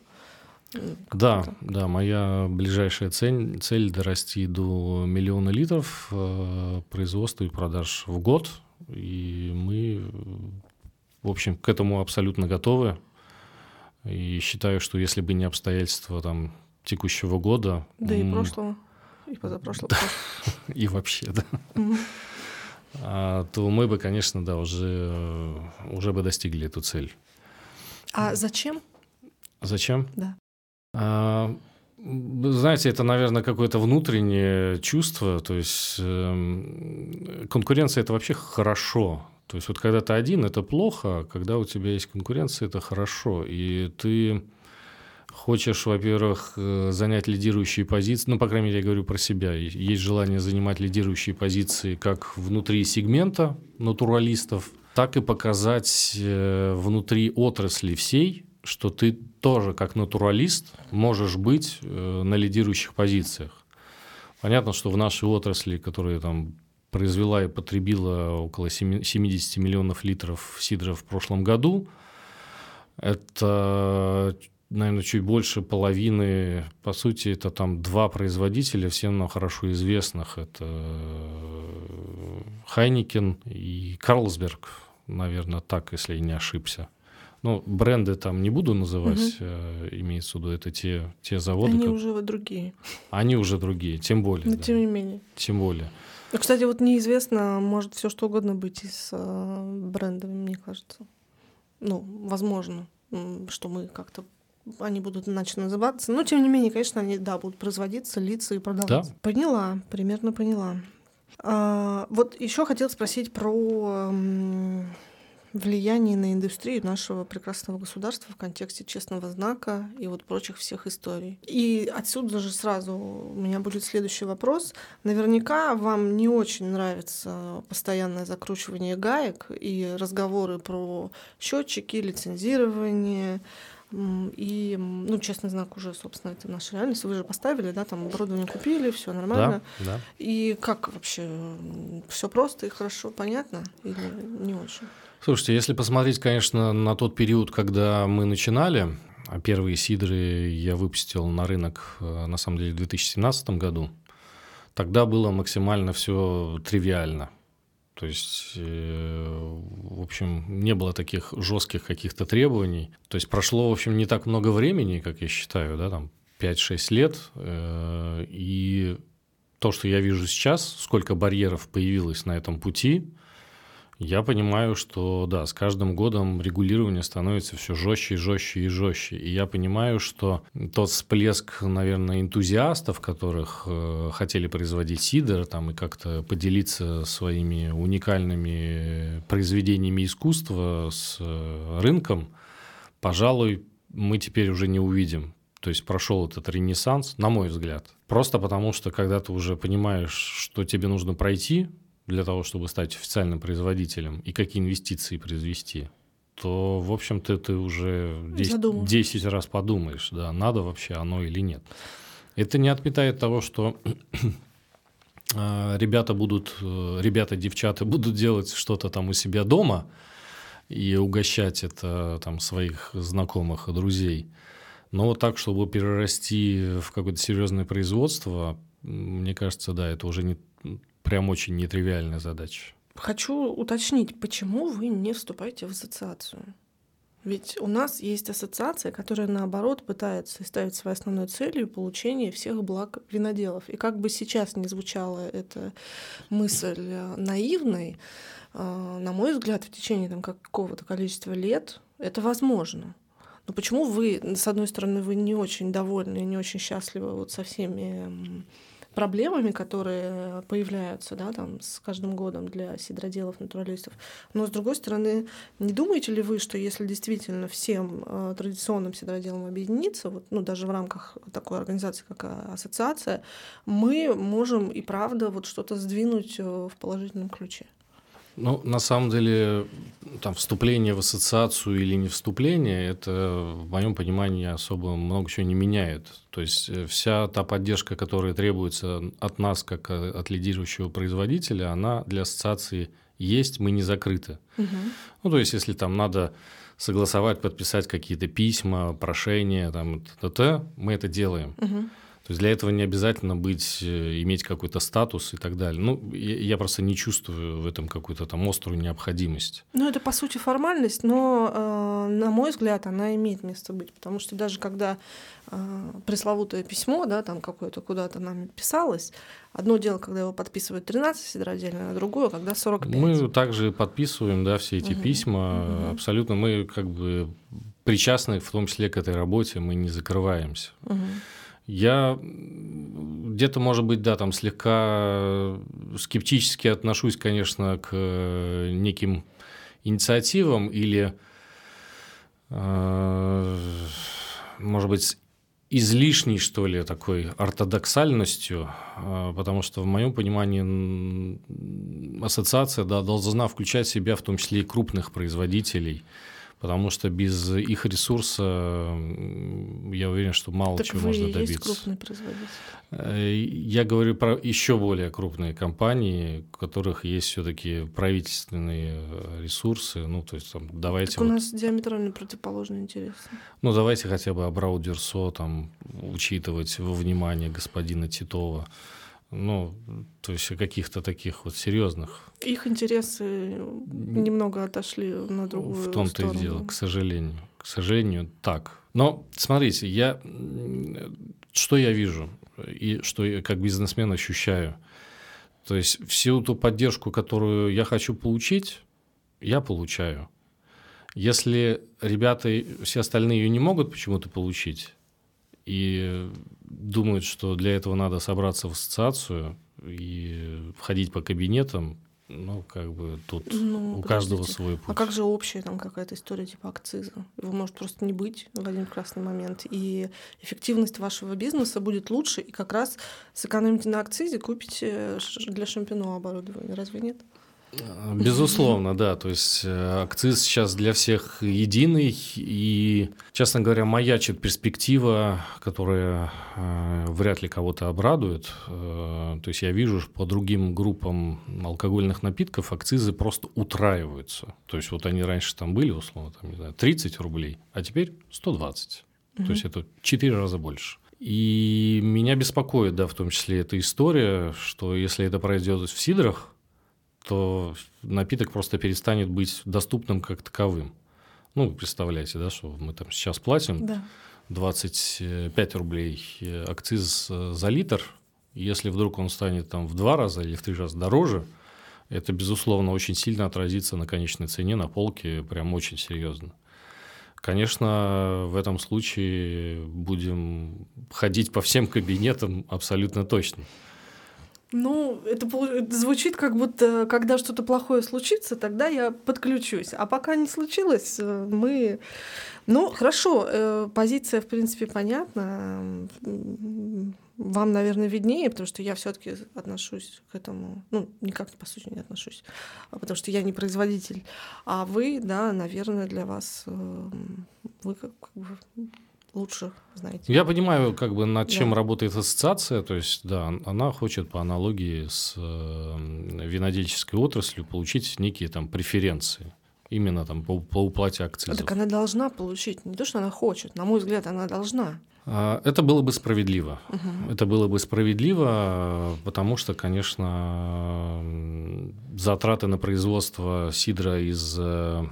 Да, да, моя ближайшая цель, цель дорасти до миллиона литров э, производства и продаж в год. И мы, в общем, к этому абсолютно готовы. И считаю, что если бы не обстоятельства там, текущего года... Да и прошлого, и позапрошлого. И вообще, да. А, то мы бы, конечно, да, уже, уже бы достигли эту цель. А зачем? Зачем? Да. А, знаете, это, наверное, какое-то внутреннее чувство. То есть э, конкуренция это вообще хорошо. То есть вот когда ты один, это плохо, а когда у тебя есть конкуренция, это хорошо. И ты хочешь, во-первых, э, занять лидирующие позиции, ну, по крайней мере, я говорю про себя, есть желание занимать лидирующие позиции как внутри сегмента натуралистов, так и показать э, внутри отрасли всей, что ты тоже как натуралист можешь быть э, на лидирующих позициях. Понятно, что в нашей отрасли, которая там произвела и потребила около 70 миллионов литров сидра в прошлом году, это, наверное, чуть больше половины, по сути, это там два производителя, всем нам хорошо известных. Это Хайникен и Карлсберг, наверное, так, если я не ошибся. Ну, бренды там не буду называть, угу. имеется в виду, это те, те заводы. Они как... уже другие. Они уже другие, тем более. Но да. тем не менее. Тем более. Ну, кстати, вот неизвестно, может все что угодно быть и с э, брендами, мне кажется. Ну, возможно, что мы как-то они будут иначе называться. Но, тем не менее, конечно, они, да, будут производиться, лица и продаваться. Да. Поняла, примерно поняла. А, вот еще хотел спросить про влияние на индустрию нашего прекрасного государства в контексте честного знака и вот прочих всех историй. И отсюда же сразу у меня будет следующий вопрос. Наверняка вам не очень нравится постоянное закручивание гаек и разговоры про счетчики, лицензирование, и, ну, честный знак уже, собственно, это наша реальность. Вы же поставили, да, там оборудование купили, все нормально. Да, да. И как вообще? Все просто и хорошо, понятно или не очень? Слушайте, если посмотреть, конечно, на тот период, когда мы начинали, а первые сидры я выпустил на рынок, э, на самом деле, в 2017 году, тогда было максимально все тривиально. То есть, э, в общем, не было таких жестких каких-то требований. То есть прошло, в общем, не так много времени, как я считаю, да, там 5-6 лет. Э, и то, что я вижу сейчас, сколько барьеров появилось на этом пути, я понимаю, что да, с каждым годом регулирование становится все жестче и жестче и жестче. И я понимаю, что тот всплеск, наверное, энтузиастов, которых э, хотели производить сидр там, и как-то поделиться своими уникальными произведениями искусства с э, рынком, пожалуй, мы теперь уже не увидим. То есть прошел этот ренессанс, на мой взгляд. Просто потому, что когда ты уже понимаешь, что тебе нужно пройти, для того, чтобы стать официальным производителем и какие инвестиции произвести, то, в общем-то, ты уже 10, 10 раз подумаешь, да, надо вообще оно или нет. Это не отметает того, что а, ребята будут, э, ребята, девчата будут делать что-то там у себя дома и угощать это там своих знакомых и друзей. Но вот так, чтобы перерасти в какое-то серьезное производство, мне кажется, да, это уже не прям очень нетривиальная задача. Хочу уточнить, почему вы не вступаете в ассоциацию? Ведь у нас есть ассоциация, которая, наоборот, пытается ставить своей основной целью получение всех благ виноделов. И как бы сейчас не звучала эта мысль э, наивной, э, на мой взгляд, в течение там, какого-то количества лет это возможно. Но почему вы, с одной стороны, вы не очень довольны, не очень счастливы вот со всеми проблемами, которые появляются да, там, с каждым годом для сидроделов, натуралистов. Но, с другой стороны, не думаете ли вы, что если действительно всем э, традиционным сидроделам объединиться, вот, ну, даже в рамках такой организации, как э, ассоциация, мы можем и правда вот что-то сдвинуть э, в положительном ключе? Ну, на самом деле, там, вступление в ассоциацию или не вступление, это, в моем понимании, особо много чего не меняет. То есть э, вся та поддержка, которая требуется от нас, как э, от лидирующего производителя, она для ассоциации есть, мы не закрыты. Угу. Ну, то есть, если там надо согласовать, подписать какие-то письма, прошения, там, т, -т, -т мы это делаем. Угу. То есть для этого не обязательно быть, э, иметь какой-то статус и так далее. Ну, я, просто не чувствую в этом какую-то там острую необходимость. Ну, это по сути формальность, но, э, на мой взгляд, она имеет место быть, потому что даже когда э, пресловутое письмо, да, там какое-то куда-то нами писалось, одно дело, когда его подписывают 13 сидроотдельно, а другое, когда 45. Мы также подписываем, да, все эти угу. письма, угу. абсолютно мы как бы причастны в том числе к этой работе, мы не закрываемся. Угу. Я где-то, может быть, да, там слегка скептически отношусь, конечно, к э, неким инициативам или, э, может быть, излишней, что ли, такой ортодоксальностью, э, потому что в моем понимании ассоциация да, должна включать в себя в том числе и крупных производителей – потому что без их ресурса я уверен, что мало так чего вы можно добиться. Есть крупный производитель. Э, я говорю про еще более крупные компании, у которых есть все-таки правительственные ресурсы. Ну, то есть там давайте. Так у вот... нас диаметрально противоположные интересы. Ну, давайте хотя бы Абрау Дюрсо там учитывать во внимание господина Титова. Ну, то есть каких-то таких вот серьезных. Их интересы немного отошли на другую В том-то и дело, к сожалению. К сожалению, так. Но смотрите, я что я вижу и что я как бизнесмен ощущаю. То есть всю ту поддержку, которую я хочу получить, я получаю. Если ребята, все остальные ее не могут почему-то получить, и думают, что для этого надо собраться в ассоциацию и входить по кабинетам, ну, как бы тут ну, у каждого свой а путь. А как же общая там какая-то история типа акциза? Его может просто не быть в один прекрасный момент. И эффективность вашего бизнеса будет лучше, и как раз сэкономите на акцизе, купите для шампино оборудование. Разве нет? Безусловно, да. То есть э, акциз сейчас для всех единый. И, честно говоря, маячит перспектива, которая э, вряд ли кого-то обрадует. Э, то есть я вижу, что по другим группам алкогольных напитков акцизы просто утраиваются. То есть вот они раньше там были, условно, там, не знаю, 30 рублей, а теперь 120. Угу. То есть это 4 раза больше. И меня беспокоит, да, в том числе эта история, что если это произойдет в сидрах, то напиток просто перестанет быть доступным как таковым. Ну, представляете, да, что мы там сейчас платим да. 25 рублей э, акциз э, за литр. Если вдруг он станет там в два раза или в три раза дороже, это, безусловно, очень сильно отразится на конечной цене, на полке, прям очень серьезно. Конечно, в этом случае будем ходить по всем кабинетам абсолютно точно. Ну, это, это звучит как будто, когда что-то плохое случится, тогда я подключусь. А пока не случилось, э, мы... Ну, хорошо, э, позиция, в принципе, понятна. Вам, наверное, виднее, потому что я все таки отношусь к этому, ну, никак по сути не отношусь, а потому что я не производитель. А вы, да, наверное, для вас, э, вы как, бы лучше знаете. Я понимаю, как бы над чем да. работает ассоциация, то есть, да, она хочет по аналогии с э, винодельческой отраслью получить некие там преференции. Именно там по, по уплате акцизов. Так она должна получить, не то, что она хочет, на мой взгляд, она должна. А, это было бы справедливо. Угу. Это было бы справедливо, потому что, конечно, затраты на производство сидра из э,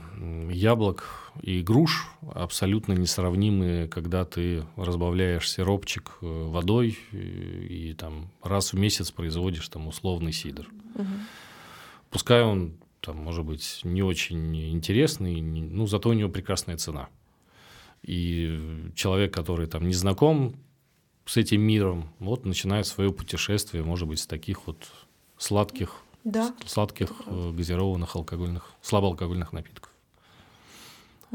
яблок и груш абсолютно несравнимы, когда ты разбавляешь сиропчик э, водой и, и там раз в месяц производишь там условный сидр. Угу. Пускай он там, может быть, не очень интересный, ну, зато у него прекрасная цена. И человек, который там не знаком с этим миром, вот начинает свое путешествие, может быть, с таких вот сладких, да. сладких э, газированных алкогольных, слабоалкогольных напитков.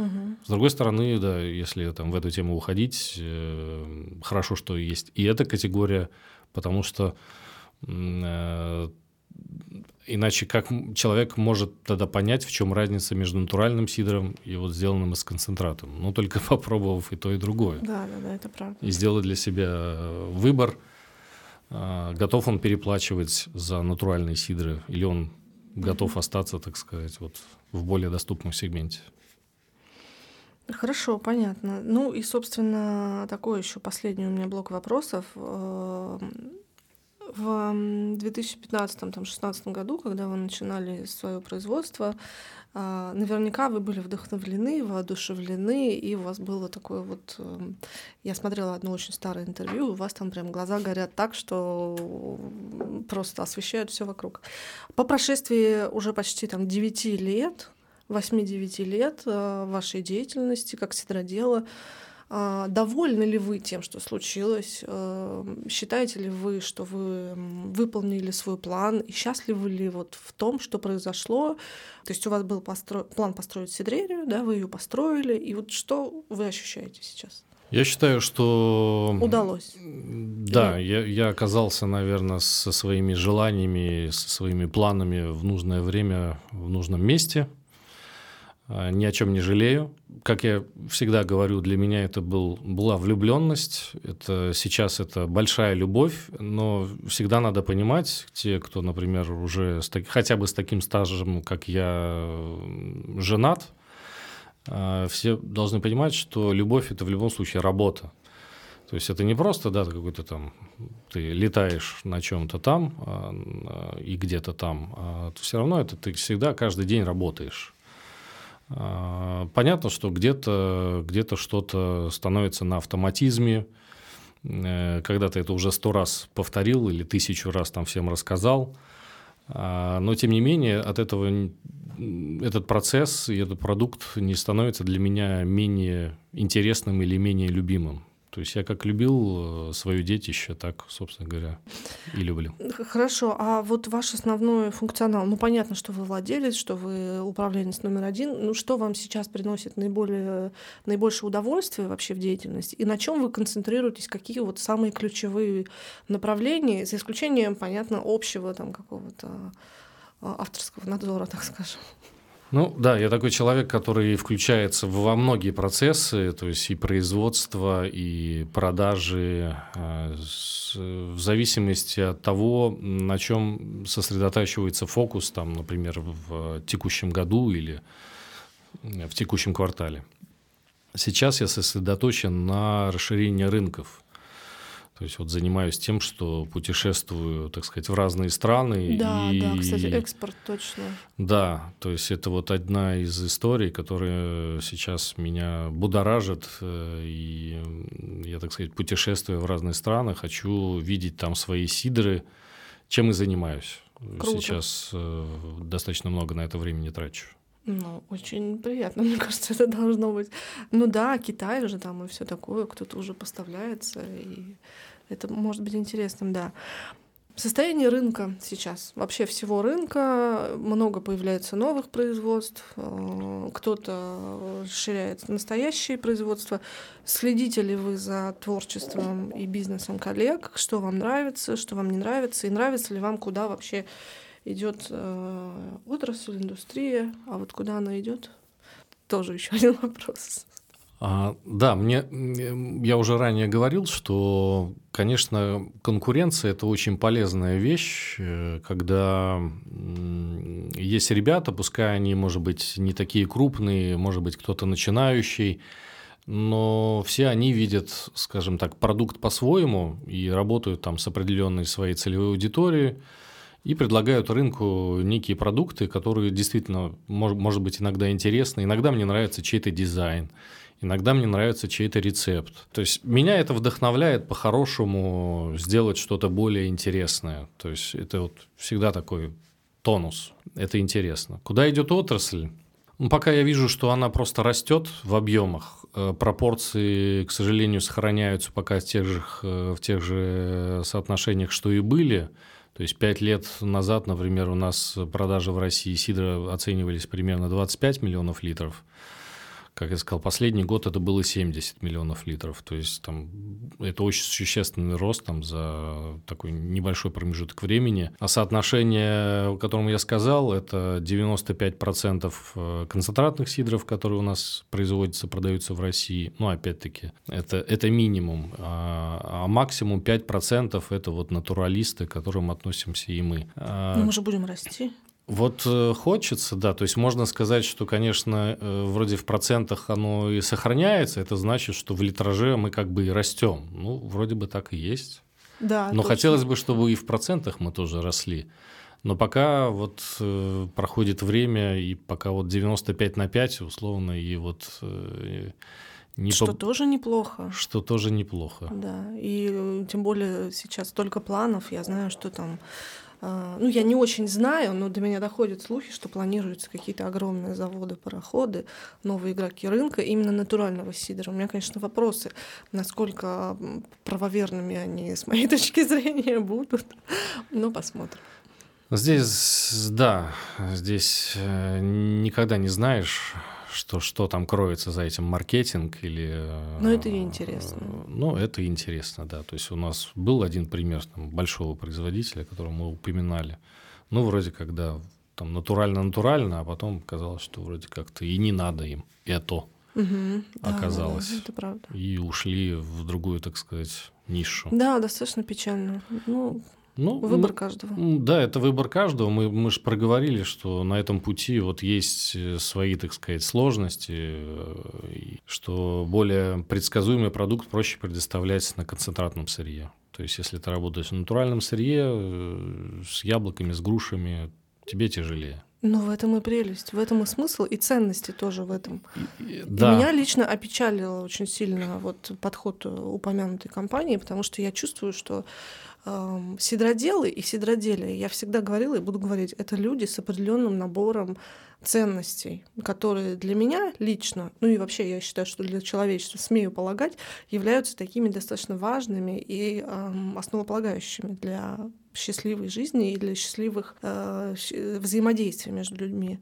Угу. С другой стороны, да, если там в эту тему уходить, э, хорошо, что есть и эта категория, потому что э, иначе как человек может тогда понять, в чем разница между натуральным сидром и вот сделанным из концентратом? Ну, только попробовав и то, и другое. Да, да, да, это правда. И сделать для себя э, выбор, э, готов он переплачивать за натуральные сидры, или он готов остаться, так сказать, вот в более доступном сегменте. Хорошо, понятно. Ну и, собственно, такой еще последний у меня блок вопросов. Эм, в 2015-2016 году, когда вы начинали свое производство, а, наверняка вы были вдохновлены, воодушевлены, и у вас было такое вот... Эм, я смотрела одно очень старое интервью, у вас там прям глаза горят так, что просто освещают все вокруг. По прошествии уже почти там 9 лет 8-9 лет э, вашей деятельности как сидродела. А, довольны ли вы тем, что случилось? Э, считаете ли вы, что вы выполнили свой план? И счастливы ли вот в том, что произошло? То есть у вас был постро... план построить сидрерию, да, вы ее построили, и вот что вы ощущаете сейчас? Я считаю, что... Удалось. Да, я, я оказался, наверное, со своими желаниями, со своими планами в нужное время, в нужном месте – ни о чем не жалею. Как я всегда говорю, для меня это был, была влюбленность. Это, сейчас это большая любовь, но всегда надо понимать, те, кто, например, уже с, хотя бы с таким стажем, как я, женат, а, все должны понимать, что любовь – это в любом случае работа. То есть это не просто, да, какой-то там, ты летаешь на чем-то там и где-то там, а все равно это ты всегда каждый день работаешь. А, понятно, что где-то где что-то становится на автоматизме, э, когда ты это уже сто раз повторил или тысячу раз там всем рассказал, а, но тем не менее от этого этот процесс и этот продукт не становится для меня менее интересным или менее любимым. То есть я как любил э, свое детище, так, собственно говоря, и люблю. Хорошо, а вот ваш основной функционал, ну понятно, что вы владелец, что вы управленец номер один, ну что вам сейчас приносит наиболее, наибольшее удовольствие вообще в деятельности, и на чем вы концентрируетесь, какие вот самые ключевые направления, за исключением, понятно, общего там какого-то авторского надзора, так скажем. Ну да, я такой человек, который включается во многие процессы, то есть и производство, и продажи, э, в зависимости от того, на чем сосредотачивается фокус, там, например, в текущем году или в текущем квартале. Сейчас я сосредоточен на расширении рынков. То есть вот занимаюсь тем, что путешествую, так сказать, в разные страны. Да, и... да, кстати, экспорт точно. Да, то есть это вот одна из историй, которая сейчас меня будоражит. Э, и я, так сказать, путешествую в разные страны, хочу видеть там свои сидры, чем и занимаюсь. Круто. Сейчас э, достаточно много на это времени трачу. Ну, очень приятно, мне кажется, это должно быть. Ну да, Китай же там и все такое, кто-то уже поставляется, и это может быть интересным, да. Состояние рынка сейчас, вообще всего рынка, много появляется новых производств, э, кто-то расширяет настоящие производства. Следите ли вы за творчеством и бизнесом коллег, что вам нравится, что вам не нравится, и нравится ли вам, куда вообще идет э, отрасль, индустрия, а вот куда она идет, тоже еще один вопрос. А, да, мне я уже ранее говорил, что, конечно, конкуренция это очень полезная вещь, э, когда есть ребята, пускай они, может быть, не такие крупные, может быть, кто-то начинающий, но все они видят, скажем так, продукт по-своему и работают там с определенной своей целевой аудиторией и предлагают рынку некие продукты, которые действительно, может, быть, иногда интересны. Иногда мне нравится чей-то дизайн, Иногда мне нравится чей-то рецепт. То есть меня это вдохновляет по-хорошему сделать что-то более интересное. То есть это вот всегда такой тонус. Это интересно. Куда идет отрасль? Ну, пока я вижу, что она просто растет в объемах, э, пропорции, к сожалению, сохраняются пока в тех же, э, в тех же соотношениях, что и были. То есть пять лет назад, например, у нас продажи в России сидра оценивались примерно 25 миллионов литров как я сказал, последний год это было 70 миллионов литров. То есть там это очень существенный рост там, за такой небольшой промежуток времени. А соотношение, о котором я сказал, это 95% э, концентратных сидров, которые у нас производятся, продаются в России. Ну, опять-таки, это, это минимум. А, а максимум 5% это вот натуралисты, к которым относимся и мы. Ну, мы же будем расти. Вот э, хочется, да, то есть можно сказать, что, конечно, э, вроде в процентах оно и сохраняется, это значит, что в литраже мы как бы и растем. Ну, вроде бы так и есть. Да, Но точно. хотелось бы, чтобы и в процентах мы тоже росли. Но пока вот э, проходит время, и пока вот 95 на 5, условно, и вот... Э, не что по... тоже неплохо. Что тоже неплохо. Да, и э, тем более сейчас столько планов, я знаю, что там ну, я не очень знаю, но до меня доходят слухи, что планируются какие-то огромные заводы, пароходы, новые игроки рынка именно натурального сидра. У меня, конечно, вопросы, насколько правоверными они, с моей точки зрения, будут. Но посмотрим. Здесь, да, здесь э, никогда не знаешь, что, что там кроется за этим маркетинг или... Ну, это и интересно. Ну, это интересно, да. То есть у нас был один пример там, большого производителя, которого мы упоминали. Ну, вроде когда там натурально-натурально, а потом казалось, что вроде как-то и не надо им это угу, оказалось. Да, это правда. И ушли в другую, так сказать, нишу. Да, достаточно печально. Ну, ну, выбор каждого. Да, это выбор каждого. Мы, мы же проговорили, что на этом пути вот есть э, свои, так сказать, сложности, э, что более предсказуемый продукт проще предоставлять на концентратном сырье. То есть, если ты работаешь на натуральном сырье, э, с яблоками, с грушами, тебе тяжелее. Ну, в этом и прелесть, в этом и смысл, и ценности тоже в этом. Да. и меня лично опечалило очень сильно вот подход упомянутой компании, потому что я чувствую, что сидроделы и сидроделия, я всегда говорила и буду говорить, это люди с определенным набором ценностей, которые для меня лично, ну и вообще я считаю, что для человечества, смею полагать, являются такими достаточно важными и э, основополагающими для счастливой жизни и для счастливых э, взаимодействий между людьми.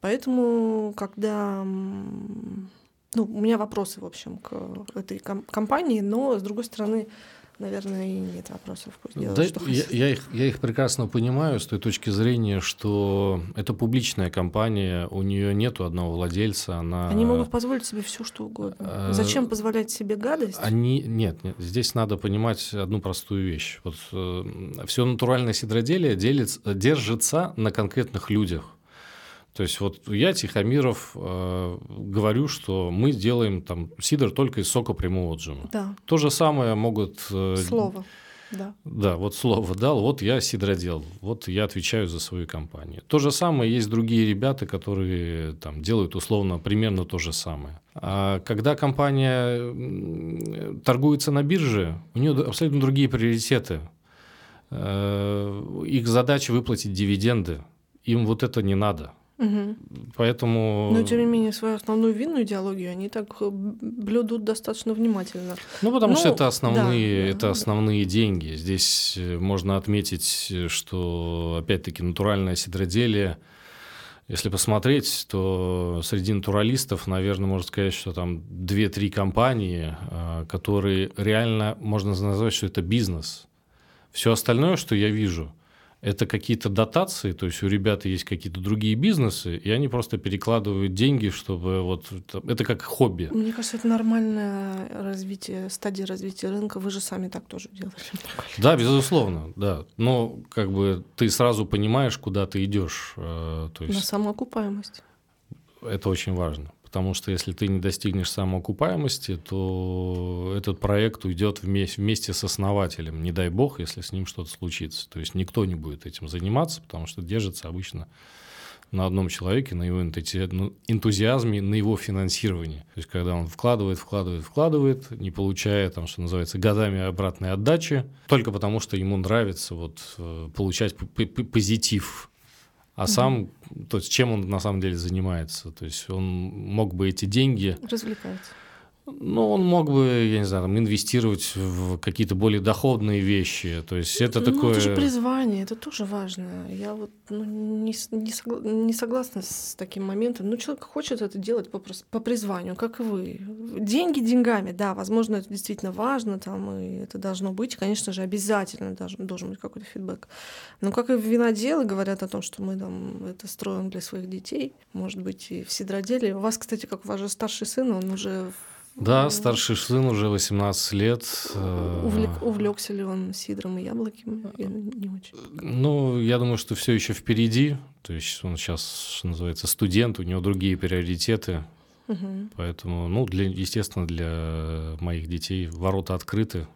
Поэтому, когда ну, у меня вопросы, в общем, к этой компании, но, с другой стороны, наверное, и нет вопросов. Пусть делают, да, что я, я, их, я их прекрасно понимаю с той точки зрения, что это публичная компания, у нее нет одного владельца, она... Они могут позволить себе все, что угодно. А... Зачем позволять себе гадость? Они... Нет, нет, здесь надо понимать одну простую вещь. Вот э, все натуральное сидроделие делится, держится на конкретных людях. То есть вот я, Тихомиров, э, говорю, что мы делаем там сидр только из сока прямого отжима. Да. То же самое могут... Э, слово. Да. да, вот слово дал, вот я сидродел, вот я отвечаю за свою компанию. То же самое есть другие ребята, которые там делают условно примерно то же самое. А когда компания торгуется на бирже, у нее абсолютно другие приоритеты. Э, их задача выплатить дивиденды, им вот это не надо. Угу. Поэтому... Но, тем не менее, свою основную винную идеологию они так э, блюдут достаточно внимательно. Ну, потому ну, что это основные, да, это да, основные деньги. Здесь э, можно отметить, что, опять-таки, натуральное сидроделие, если посмотреть, то среди натуралистов, наверное, можно сказать, что там 2-3 компании, э, которые реально, можно назвать, что это бизнес. Все остальное, что я вижу – это какие-то дотации, то есть у ребят есть какие-то другие бизнесы, и они просто перекладывают деньги, чтобы вот это как хобби. Мне кажется, это нормальное развитие, стадия развития рынка. Вы же сами так тоже делаете. Да, безусловно, да. Но как бы ты сразу понимаешь, куда ты идешь. Э, то есть... На самоокупаемость. Это очень важно потому что если ты не достигнешь самоокупаемости, то этот проект уйдет вместе, вместе с основателем. Не дай бог, если с ним что-то случится. То есть никто не будет этим заниматься, потому что держится обычно на одном человеке, на его ну, энтузиазме, на его финансировании. То есть, когда он вкладывает, вкладывает, вкладывает, не получая, там, что называется, годами обратной отдачи, только потому что ему нравится вот, э, получать позитив а сам, то есть чем он на самом деле занимается? То есть он мог бы эти деньги... Развлекаться. Ну, он мог бы, я не знаю, там, инвестировать в какие-то более доходные вещи. То есть это ну, такое... это же призвание, это тоже важно. Я вот ну, не, не, согла... не согласна с таким моментом. Ну, человек хочет это делать по, по призванию, как и вы. Деньги деньгами, да, возможно, это действительно важно, там, и это должно быть. Конечно же, обязательно должен, должен быть какой-то фидбэк. Но как и виноделы говорят о том, что мы там это строим для своих детей, может быть, и в сидроделе. У вас, кстати, как у вас же старший сын, он уже да, старший сын уже 18 лет. Э, Увлек, увлекся ли он сидром и яблоками? Я не очень. Ну, я думаю, что все еще впереди. То есть он сейчас, что называется, студент, у него другие приоритеты. Угу. Поэтому, ну, для, естественно, для моих детей ворота открыты,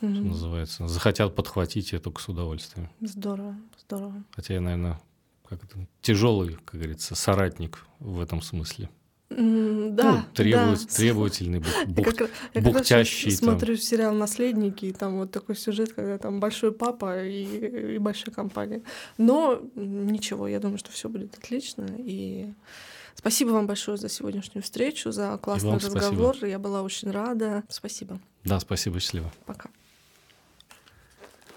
угу. что называется. Захотят подхватить, я только с удовольствием. Здорово, здорово. Хотя я, наверное, как это, тяжелый, как говорится, соратник в этом смысле. Mm, да, ну, требует, да. требовательный, бух, бух, как, я бухтящий. Я смотрю сериал «Наследники», и там вот такой сюжет, когда там большой папа и, и большая компания. Но ничего, я думаю, что все будет отлично. И спасибо вам большое за сегодняшнюю встречу, за классный разговор. Спасибо. Я была очень рада. Спасибо. Да, спасибо, счастливо. Пока.